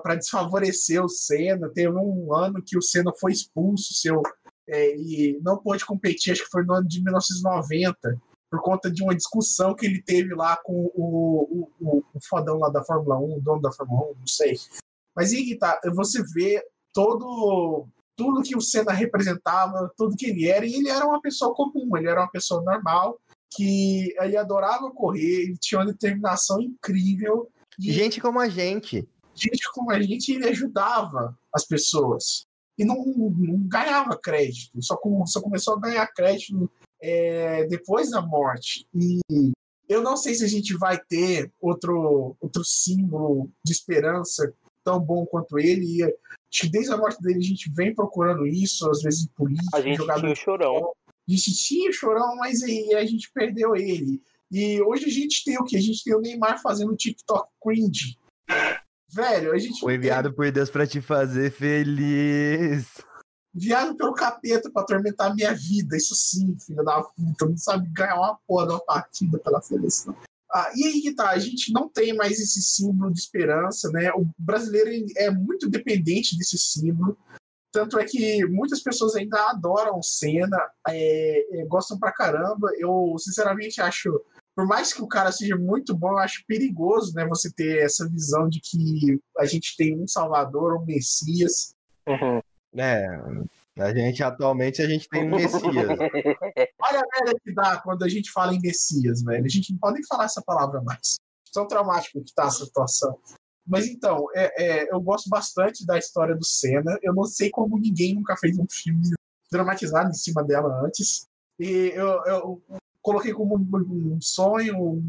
para desfavorecer o Senna. Teve um ano que o Senna foi expulso seu, é, e não pôde competir, acho que foi no ano de 1990 por conta de uma discussão que ele teve lá com o, o, o, fodão lá da Fórmula 1, o dono da Fórmula 1, não sei. Mas aí que tá, você vê todo tudo que o Senna representava, tudo que ele era, e ele era uma pessoa comum, ele era uma pessoa normal, que ele adorava correr, ele tinha uma determinação incrível, e Gente como a gente. gente como a gente, ele ajudava as pessoas. E não, não ganhava crédito, só, com- só começou a ganhar crédito é, depois da morte. E eu não sei se a gente vai ter outro, outro símbolo de esperança tão bom quanto ele. E acho que desde a morte dele a gente vem procurando isso, às vezes em política, A gente jogador tinha o chorão. a gente tinha o Chorão, mas aí a gente perdeu ele. E hoje a gente tem o que? A gente tem o Neymar fazendo TikTok cringe. Velho, a gente Foi enviado por Deus pra te fazer feliz. Enviado pelo capeta pra atormentar a minha vida. Isso sim, filho da puta. Não sabe ganhar uma porra de uma partida pela seleção. Ah, e aí que tá, a gente não tem mais esse símbolo de esperança, né? O brasileiro é muito dependente desse símbolo. Tanto é que muitas pessoas ainda adoram Senna, é, é, gostam pra caramba. Eu, sinceramente, acho, por mais que o cara seja muito bom, eu acho perigoso, né? Você ter essa visão de que a gente tem um Salvador, um Messias. Uhum. É, a gente atualmente a gente tem um Messias. [LAUGHS] Olha a merda que dá quando a gente fala em Messias, velho. A gente não pode nem falar essa palavra mais. Tão traumático que tá essa situação. Mas então, é, é, eu gosto bastante da história do Senna. Eu não sei como ninguém nunca fez um filme dramatizado em cima dela antes. E eu, eu coloquei como um sonho,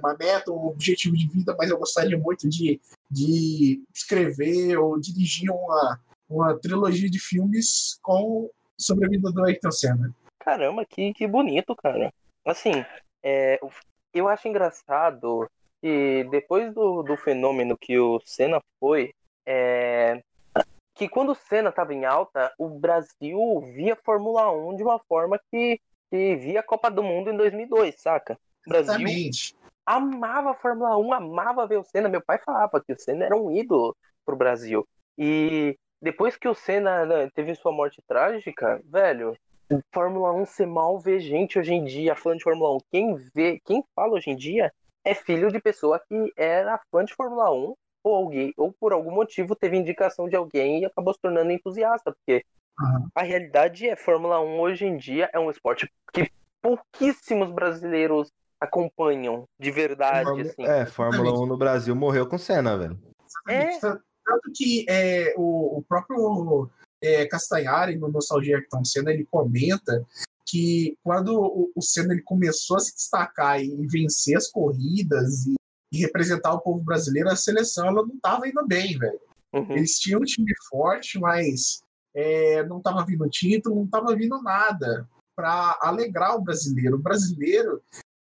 uma meta, um objetivo de vida, mas eu gostaria muito de, de escrever ou dirigir uma, uma trilogia de filmes com sobre a vida do Ayrton Senna. Caramba, que, que bonito, cara. Assim, é, eu acho engraçado que depois do, do fenômeno que o Senna foi, é, que quando o Senna estava em alta, o Brasil via Fórmula 1 de uma forma que, que via a Copa do Mundo em 2002, saca? O Brasil Exatamente. amava a Fórmula 1, amava ver o Senna. Meu pai falava que o Senna era um ídolo pro Brasil. E depois que o Senna né, teve sua morte trágica, velho, Fórmula 1 você mal vê gente hoje em dia falando de Fórmula 1. Quem vê, quem fala hoje em dia é filho de pessoa que era fã de Fórmula 1 ou alguém, ou por algum motivo teve indicação de alguém e acabou se tornando entusiasta, porque Uhum. a realidade é Fórmula 1 hoje em dia é um esporte que pouquíssimos brasileiros acompanham de verdade, Fórmula- assim. É, Fórmula 1 no Brasil morreu com Senna, velho. É. Tanto que é, o, o próprio é, Castanhari, no Nostalgia Ayrton Senna, ele comenta que quando o, o Senna ele começou a se destacar e vencer as corridas e, e representar o povo brasileiro, a seleção ela não estava indo bem, velho. Uhum. Eles tinham um time forte, mas é, não estava vindo título, não estava vindo nada para alegrar o brasileiro. O brasileiro,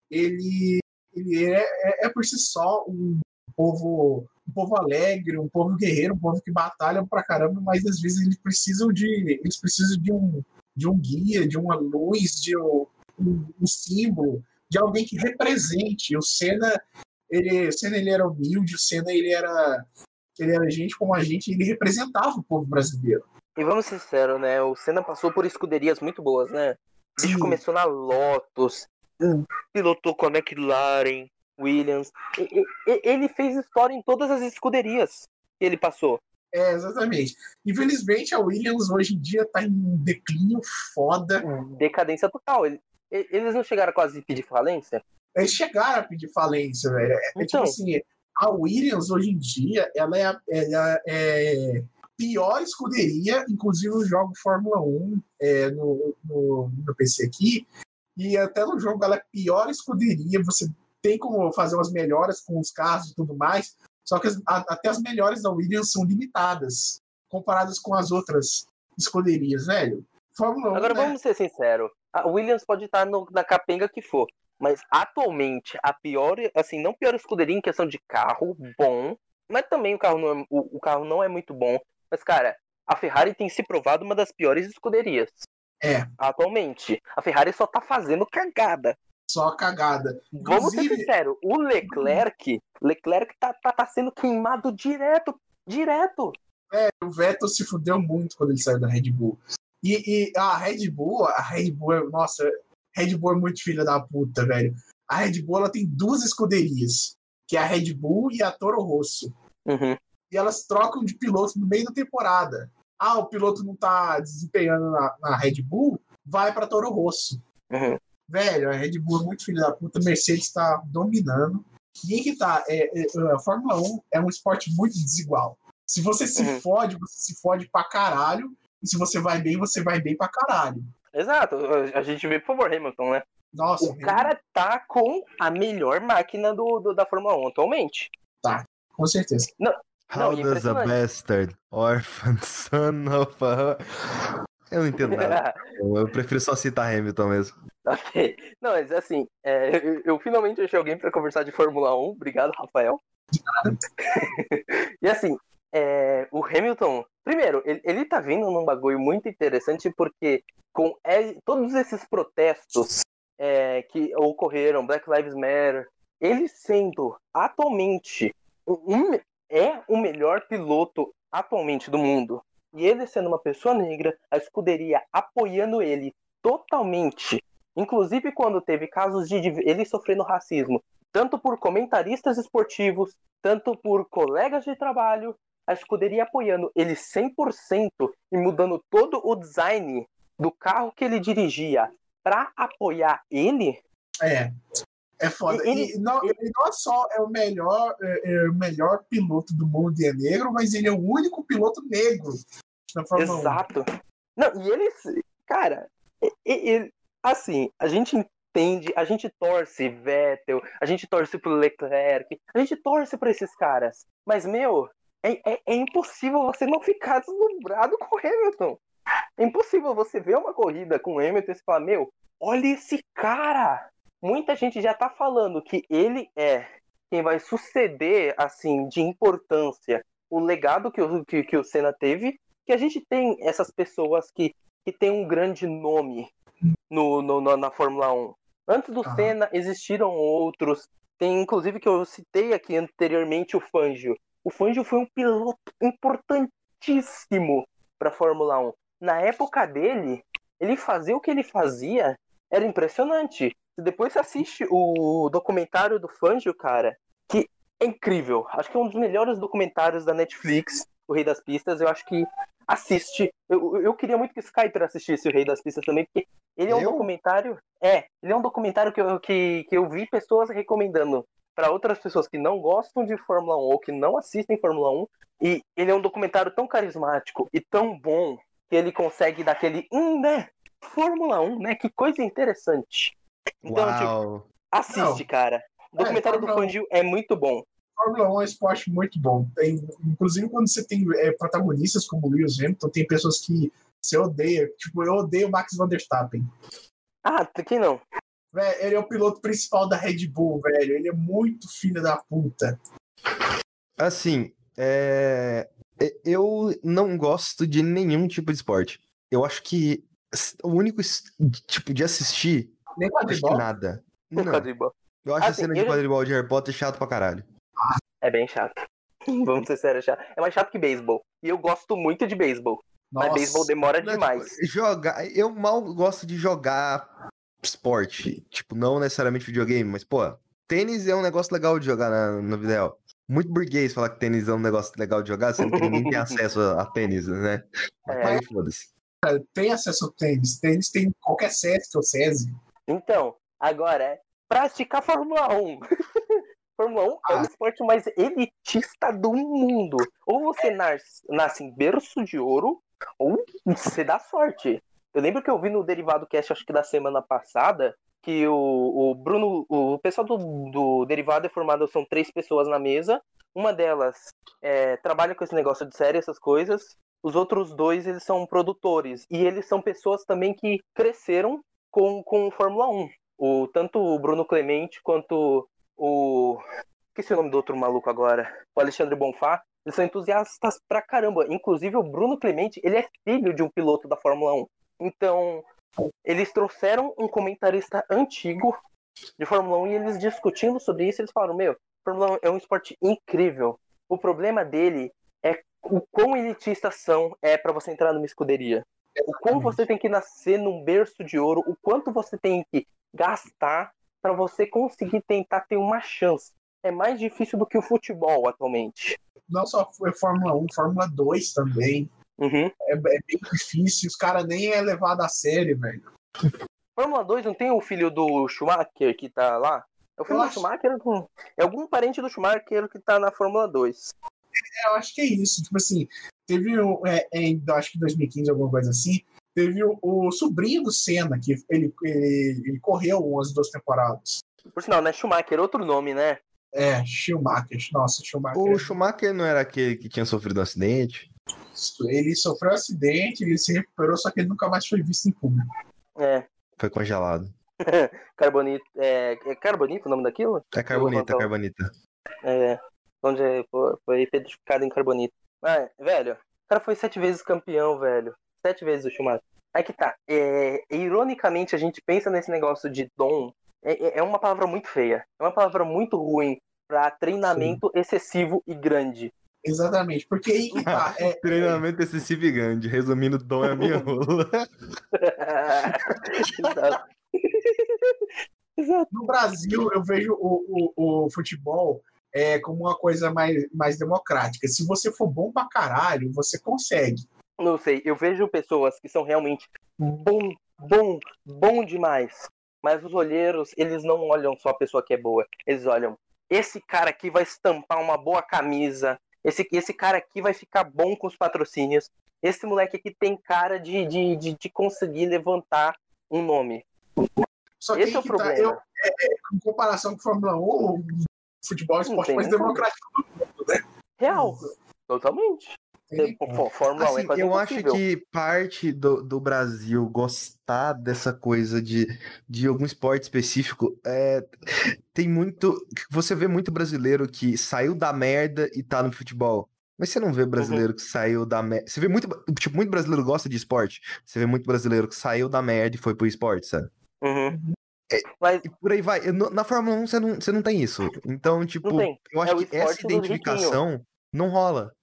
ele, ele é, é, é por si só um povo, um povo alegre, um povo guerreiro, um povo que batalha pra caramba, mas às vezes eles precisam de, eles precisam de um, de um guia, de uma luz, de um, um, símbolo, de alguém que represente. O Senna, ele, o Senna ele era humilde, o Senna ele era ele era gente como a gente, ele representava o povo brasileiro. E vamos ser sinceros, né? O Senna passou por escuderias muito boas, né? Sim. começou na Lotus, pilotou com a McLaren, Williams. Ele fez história em todas as escuderias que ele passou. É, exatamente. Infelizmente, a Williams hoje em dia tá em declínio foda. Decadência total. Ele- Eles não chegaram quase a pedir falência? Eles chegaram a pedir falência, velho. É, é tipo Então. assim, a Williams hoje em dia, ela é, a- ela é pior escuderia, inclusive eu jogo Fórmula 1 é, no, no, no PC aqui, e até no jogo ela é pior escuderia, você tem como fazer umas melhoras com os carros e tudo mais, só que as- a- até as melhores da Williams são limitadas, comparadas com as outras escuderias, velho. Fórmula 1, Agora né? vamos ser sinceros. A Williams pode estar no- na capenga que for. Mas atualmente, a pior, assim, não pior escuderia em questão de carro, bom. Mas também o carro não é, o, o carro não é muito bom. Mas, cara, a Ferrari tem se provado uma das piores escuderias. É. Atualmente. A Ferrari só tá fazendo cagada. Só cagada. Vamos ser Inclusive- sinceros. O Leclerc, Leclerc tá, tá, tá sendo queimado direto. Direto. o Vettel se fudeu muito quando ele saiu da Red Bull. E, e a Red Bull, a Red Bull, é, nossa, Red Bull é muito filha da puta, velho. A Red Bull ela tem duas escuderias, que é a Red Bull e a Toro Rosso. Uhum. E elas trocam de piloto no meio da temporada. Ah, o piloto não tá desempenhando na, na Red Bull, vai pra Toro Rosso. Uhum. Velho, a Red Bull é muito filha da puta, a Mercedes tá dominando. E que tá, é, é, a Fórmula 1 é um esporte muito desigual. Se você se Uhum. fode, você se fode pra caralho. E se você vai bem, você vai bem pra caralho. Exato. A gente vê, por favor, Hamilton, né? Nossa, O cara tá com a melhor máquina do, do- da Fórmula 1 atualmente. com certeza. How Não, does a bastard orphan [LAUGHS] son of a... Eu não entendo nada. [LAUGHS] Eu prefiro só citar Hamilton mesmo. Ok. [LAUGHS] Não, mas assim, é, eu, eu finalmente achei alguém pra conversar de Fórmula 1. Obrigado, Rafael. [LAUGHS] e assim, é, o Hamilton, primeiro, ele, ele tá vindo num bagulho muito interessante porque com é, todos esses protestos é, que ocorreram, Black Lives Matter, ele sendo atualmente um, é o melhor piloto atualmente do mundo, e ele sendo uma pessoa negra, a escuderia apoiando ele totalmente, inclusive quando teve casos de ele sofrendo racismo, tanto por comentaristas esportivos, tanto por colegas de trabalho, a escuderia apoiando ele 100% e mudando todo o design do carro que ele dirigia para apoiar ele. É. É foda. Ele, e não, ele não só é o melhor, é, é, o melhor piloto do mundo e é negro, mas ele é o único piloto negro na Fórmula Exato. 1. Não, e ele, cara, ele, assim, a gente entende, a gente torce Vettel, a gente torce pro Leclerc, a gente torce para esses caras. Mas, meu, é, é, é, impossível você não ficar deslumbrado com o Hamilton. É impossível você ver uma corrida com o Hamilton e falar, meu, olha esse cara! muita gente já tá falando que ele é quem vai suceder, assim, de importância, o legado que o, que, que o Senna teve, que a gente tem essas pessoas que, que tem um grande nome no, no, na Fórmula 1. Antes do Senna existiram outros, tem inclusive que eu citei aqui anteriormente o Fangio. O Fangio foi um piloto importantíssimo para a Fórmula 1. Na época dele, ele fazia o que ele fazia, era impressionante depois você assiste o documentário do Fangio, cara, que é incrível. Acho que é um dos melhores documentários da Netflix, O Rei das Pistas. Eu acho que assiste. Eu, eu queria muito que o Skyper assistisse O Rei das Pistas também, porque ele é um eu? documentário. É, ele é um documentário que eu, que, que eu vi pessoas recomendando para outras pessoas que não gostam de Fórmula 1 ou que não assistem Fórmula 1. E ele é um documentário tão carismático e tão bom que ele consegue dar aquele. Hum, né? Fórmula 1, né? Que coisa interessante. Então, tipo, Uau. tipo, assiste, Não. cara. O documentário é, do Fangio é muito bom. Fórmula 1 é um esporte muito bom. Tem, inclusive, quando você tem é, protagonistas como Lewis Hamilton, tem pessoas que você odeia. Tipo, eu odeio o Max Verstappen. Ah, quem não? Véio, ele é o piloto principal da Red Bull, velho. Ele é muito filho da puta. Assim, é... eu não gosto de nenhum tipo de esporte. Eu acho que o único tipo de assistir nem quadribol? nada. Não. Quadribol. Eu acho assim, a cena de quadribol de Harry Potter chato pra caralho. É bem chato. [LAUGHS] Vamos ser sérios, é chato. É mais chato que beisebol. E eu gosto muito de beisebol. Mas beisebol demora não, demais. Tipo, jogar, eu mal gosto de jogar esporte. Tipo, não necessariamente videogame, mas, pô, tênis é um negócio legal de jogar na, no video. Muito burguês falar que tênis é um negócio legal de jogar, sendo que ninguém tem [LAUGHS] acesso a, a tênis, né? Mas é. foda-se. Tem acesso ao tênis. Tênis tem qualquer SESC ou SESI. Então, agora, é praticar Fórmula 1. [LAUGHS] Fórmula 1 ah. é o ah. esporte mais elitista do mundo. Ou você nasce, nasce em berço de ouro, ou você dá sorte. Eu lembro que eu vi no Derivado Cast, acho que da semana passada, que o, o Bruno, o pessoal do, do Derivado é formado, são três pessoas na mesa. Uma delas é, trabalha com esse negócio de série, essas coisas. Os outros dois, eles são produtores. E eles são pessoas também que cresceram com, com Fórmula 1. O, tanto o Bruno Clemente quanto o. Esqueci o nome do outro maluco agora. O Alexandre Bonfá. Eles são entusiastas pra caramba. Inclusive, o Bruno Clemente, ele é filho de um piloto da Fórmula 1. Então, eles trouxeram um comentarista antigo de Fórmula 1 e eles discutindo sobre isso, eles falaram: Meu, Fórmula 1 é um esporte incrível. O problema dele é o quão elitista são é para você entrar numa escuderia o quanto você tem que nascer num berço de ouro, o quanto você tem que gastar para você conseguir tentar ter uma chance. É mais difícil do que o futebol atualmente. Não só foi Fórmula 1, Fórmula 2 também. Uhum. É, é, bem difícil, os caras nem é levado a sério, velho. Fórmula 2 não tem o filho do Schumacher que tá lá? É o filho eu do acho... Schumacher? É algum parente do Schumacher que tá na Fórmula 2. É, eu acho que é isso. Tipo assim, teve é, em, acho que 2015, alguma coisa assim, teve o, o sobrinho do Senna, que ele, ele, ele, correu umas duas temporadas. Por sinal, né? Schumacher, outro nome, né? É, Schumacher. Nossa, Schumacher. O Schumacher não era aquele que tinha sofrido um acidente? Ele sofreu um acidente, ele se recuperou, só que ele nunca mais foi visto em público. É. Foi congelado. [LAUGHS] carbonito. É, é carbonito o nome daquilo? É carbonita, é carbonita. É. Onde foi, foi petrificado em carbonito. Mas, velho, o cara foi sete vezes campeão, velho. Sete vezes o Schumacher. Aí que tá. É, ironicamente, a gente pensa nesse negócio de dom é, é uma palavra muito feia. É uma palavra muito ruim pra treinamento excessivo e grande. Exatamente, porque aí que tá. [LAUGHS] É, Treinamento excessivo e grande. Resumindo, dom é a minha [LAUGHS] rola. [LAUGHS] Exato. Exato. no Brasil, eu vejo o, o, o futebol é, como uma coisa mais, mais democrática. Se você for bom pra caralho, você consegue. Não sei, eu vejo pessoas que são realmente bom, bom, bom demais. Mas os olheiros, eles não olham só a pessoa que é boa. Eles olham, esse cara aqui vai estampar uma boa camisa. Esse, esse cara aqui vai ficar bom com os patrocínios. Esse moleque aqui tem cara de, de, de, de conseguir levantar um nome. Só que Esse é o que tá, problema. eu, é, é, em comparação com Fórmula 1, o futebol é o esporte mais democrático do mundo, né? Real. Totalmente. Fó- Fórmula 1 é Assim, quase eu acho que parte do, do Brasil gostar dessa coisa de, de algum esporte específico é, tem muito. Você vê muito brasileiro que saiu da merda e tá no futebol. Mas você não vê brasileiro que saiu da merda. Você vê muito. Tipo, muito brasileiro gosta de esporte. Você vê muito brasileiro que saiu da merda e foi pro esporte, sabe? Uhum. É, Mas E por aí vai. Na Fórmula 1 você não, você não tem isso. Então, tipo, eu acho É que essa identificação não rola.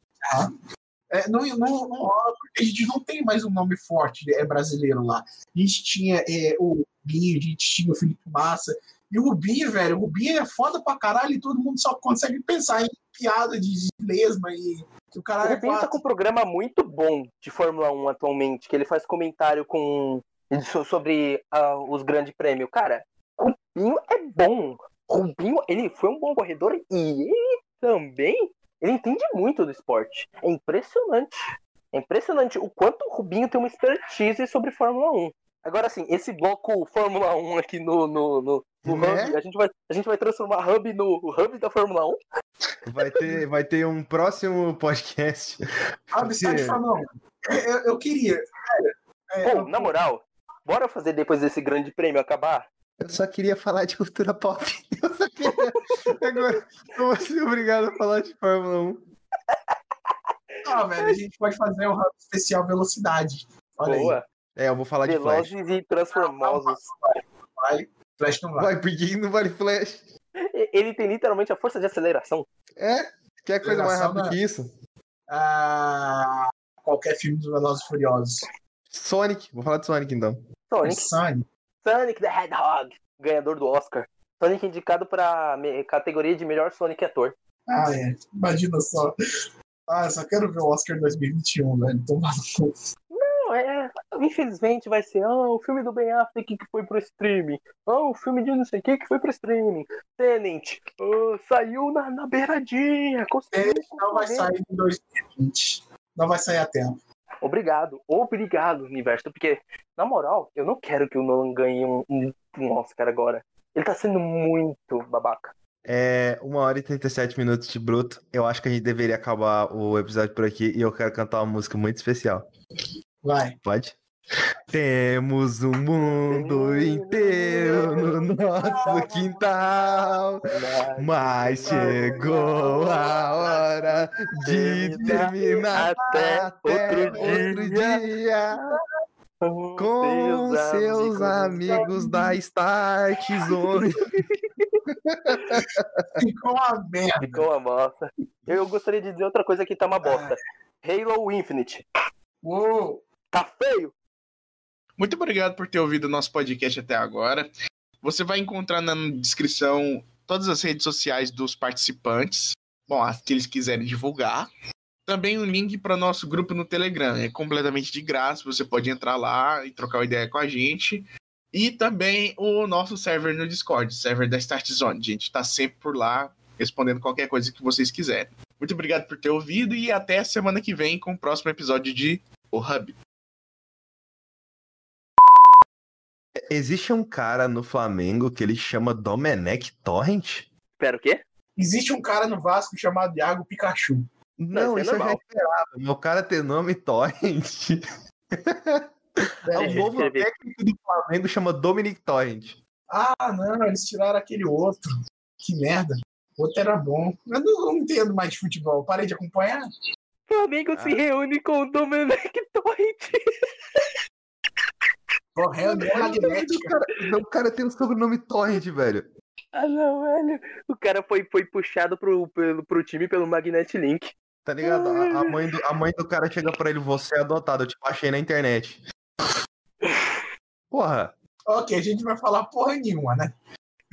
É, não, não, não rola, porque a gente não tem mais um nome forte é, brasileiro lá. A gente tinha é, o Rubinho, a gente tinha o Felipe Massa. E o Rubinho, velho, o Rubinho é foda pra caralho e todo mundo só consegue pensar em piada de de lesma e o o caralho é Rubinho tá com um programa muito bom de Fórmula 1 atualmente, que ele faz comentário com so- sobre ah, os grandes prêmios. Cara, o Rubinho é bom. Rubinho, ele foi um bom corredor e ele também, ele entende muito do esporte. É impressionante. É impressionante o quanto o Rubinho tem uma expertise sobre Fórmula 1. Agora, assim, esse bloco Fórmula 1 aqui no, no, no, no Né? Hub, a gente, vai, a gente vai transformar Hub no Hub da Fórmula 1. Vai ter, vai ter um próximo podcast. Ah, sai de Fórmula 1. Eu, eu, queria. é, Pô, eu- na moral, bora fazer depois desse grande prêmio acabar? Eu só queria falar de cultura pop. Agora, eu vou ser obrigado a falar de Fórmula 1. Ah, velho, a gente pode fazer um hub especial velocidade. Olha aí. Boa. É, eu vou falar de Flash. Velozes e transformosos. Vai. Flash não vai. Vai, por que não vale Flash? Ele tem literalmente a força de aceleração. É? Quer coisa mais rápida né? que isso? Ah, qualquer filme dos Velozes e Furiosos. Sonic. Vou falar de Sonic então. Sonic. Sonic. Sonic the Hedgehog, ganhador do Oscar. Sonic indicado pra me- categoria de melhor Sonic ator. Ah, é. Imagina só. Ah, eu só quero ver o Oscar 2021, velho. Tomar no. Não, é. Infelizmente vai ser, ah, o filme do Ben Affleck que foi pro streaming. Ah, o filme de não sei o que que foi pro streaming. Tenant, ah, saiu na, na beiradinha. Conseguiu Ele não vai sair em 2020. Não vai sair a tempo. Obrigado, obrigado, universo. Porque, na moral, eu não quero que o Nolan ganhe um, um Oscar agora. Ele tá sendo muito babaca. É, 1 hora e 37 minutos de bruto. Eu acho que a gente deveria acabar o episódio por aqui e eu quero cantar uma música muito especial. Vai. Pode? Temos um mundo inteiro no nosso quintal. Mas chegou a hora de terminar Até outro outro dia. Com seus amigos da Start Zone. [LAUGHS] Ficou uma merda. Ficou uma bosta. Eu gostaria de dizer outra coisa que tá uma bosta. Halo Infinite. Uou. Tá feio? Muito obrigado por ter ouvido o nosso podcast até agora. Você vai encontrar na descrição todas as redes sociais dos participantes. Bom, as que eles quiserem divulgar. Também um link para o nosso grupo no Telegram. É completamente de graça. Você pode entrar lá e trocar uma ideia com a gente. E também o nosso server no Discord, server da Start Zone. A gente está sempre por lá respondendo qualquer coisa que vocês quiserem. Muito obrigado por ter ouvido e até semana que vem com o próximo episódio de O Hub. Existe um cara no Flamengo que ele chama Domenech Torrent? Espera o quê? Existe um cara no Vasco chamado Iago Pikachu. Não, isso é isso eu já normal. esperava. Meu cara ter nome [LAUGHS] Torrent. É o eu novo técnico do Flamengo chama Dominic Torrent. Ah, não, eles tiraram aquele outro. Que merda. O outro era bom. Eu não, não entendo mais de futebol. Parei de acompanhar. Flamengo se reúne com o Domenech Torrent. Correndo é magnética. O cara, o cara tem o sobrenome Torrent, velho. Ah, não, velho. O cara foi, foi puxado pro, pelo, pro time pelo Magnet Link. Tá ligado? A, a mãe do, a mãe do cara chega pra ele, você é adotado, eu te achei na internet. Porra, Ok, a gente vai falar porra nenhuma, né?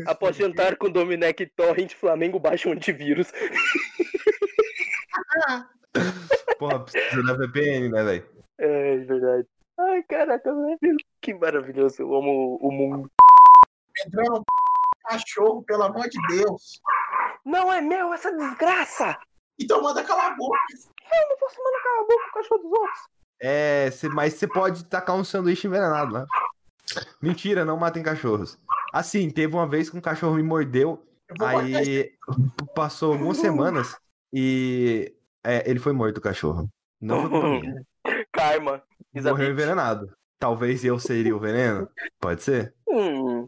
Após jantar com Domenech Torrent, Flamengo baixa um antivírus. [LAUGHS] porra, precisa da VPN, né, velho? É, verdade. Ai, caraca, velho. Que maravilhoso. Eu amo o mundo. Um cachorro, pelo amor de Deus. Não é meu essa desgraça! Então manda calar a boca. Eu não posso mandar calar a boca com o cachorro dos outros. É, cê- mas você pode tacar um sanduíche envenenado lá. Mentira, não matem cachorros. Assim, teve uma vez que um cachorro me mordeu, aí passou algumas semanas e é, ele foi morto, o cachorro. Não foi. [LAUGHS] Karma. Morreu envenenado. Talvez eu seria o veneno? Pode ser? Hum.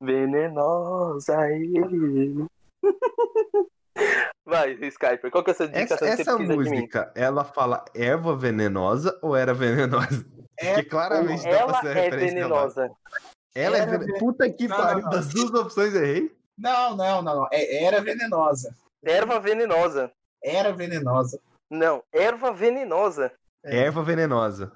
Venenosa ele. [LAUGHS] Vai, Skyper, qual que é a sua Essa, você essa mim? música, ela fala erva venenosa ou era venenosa? É, [LAUGHS] que claramente dá pra Ela ser é venenosa. Ela é Era venenosa. ve- Puta que Não, pariu, não, não. das duas opções errei. Não, não, não, não. É, era venenosa. Erva venenosa. Era venenosa. Não, erva venenosa. É. Erva venenosa.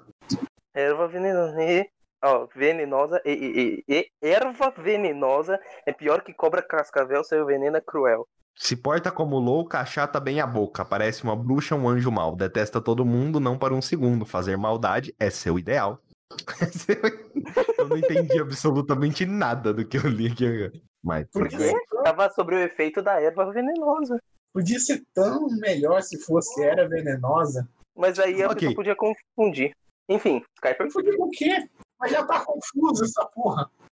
Erva venenosa. E, ó, venenosa e, e, e, e erva venenosa é pior que cobra cascavel, seu veneno é cruel. Se porta como louca, achata bem a boca. Parece uma bruxa, um anjo mau. Detesta todo mundo, não para um segundo. Fazer maldade é seu ideal. [LAUGHS] eu não entendi absolutamente nada do que eu li aqui. Mas tudo Por bem. quê? Tava sobre o efeito da erva venenosa. Podia ser tão melhor se fosse era venenosa. Mas aí a Ok. pessoa podia confundir. Enfim, Skyper Eu falei, o quê? Mas já tá confuso essa porra.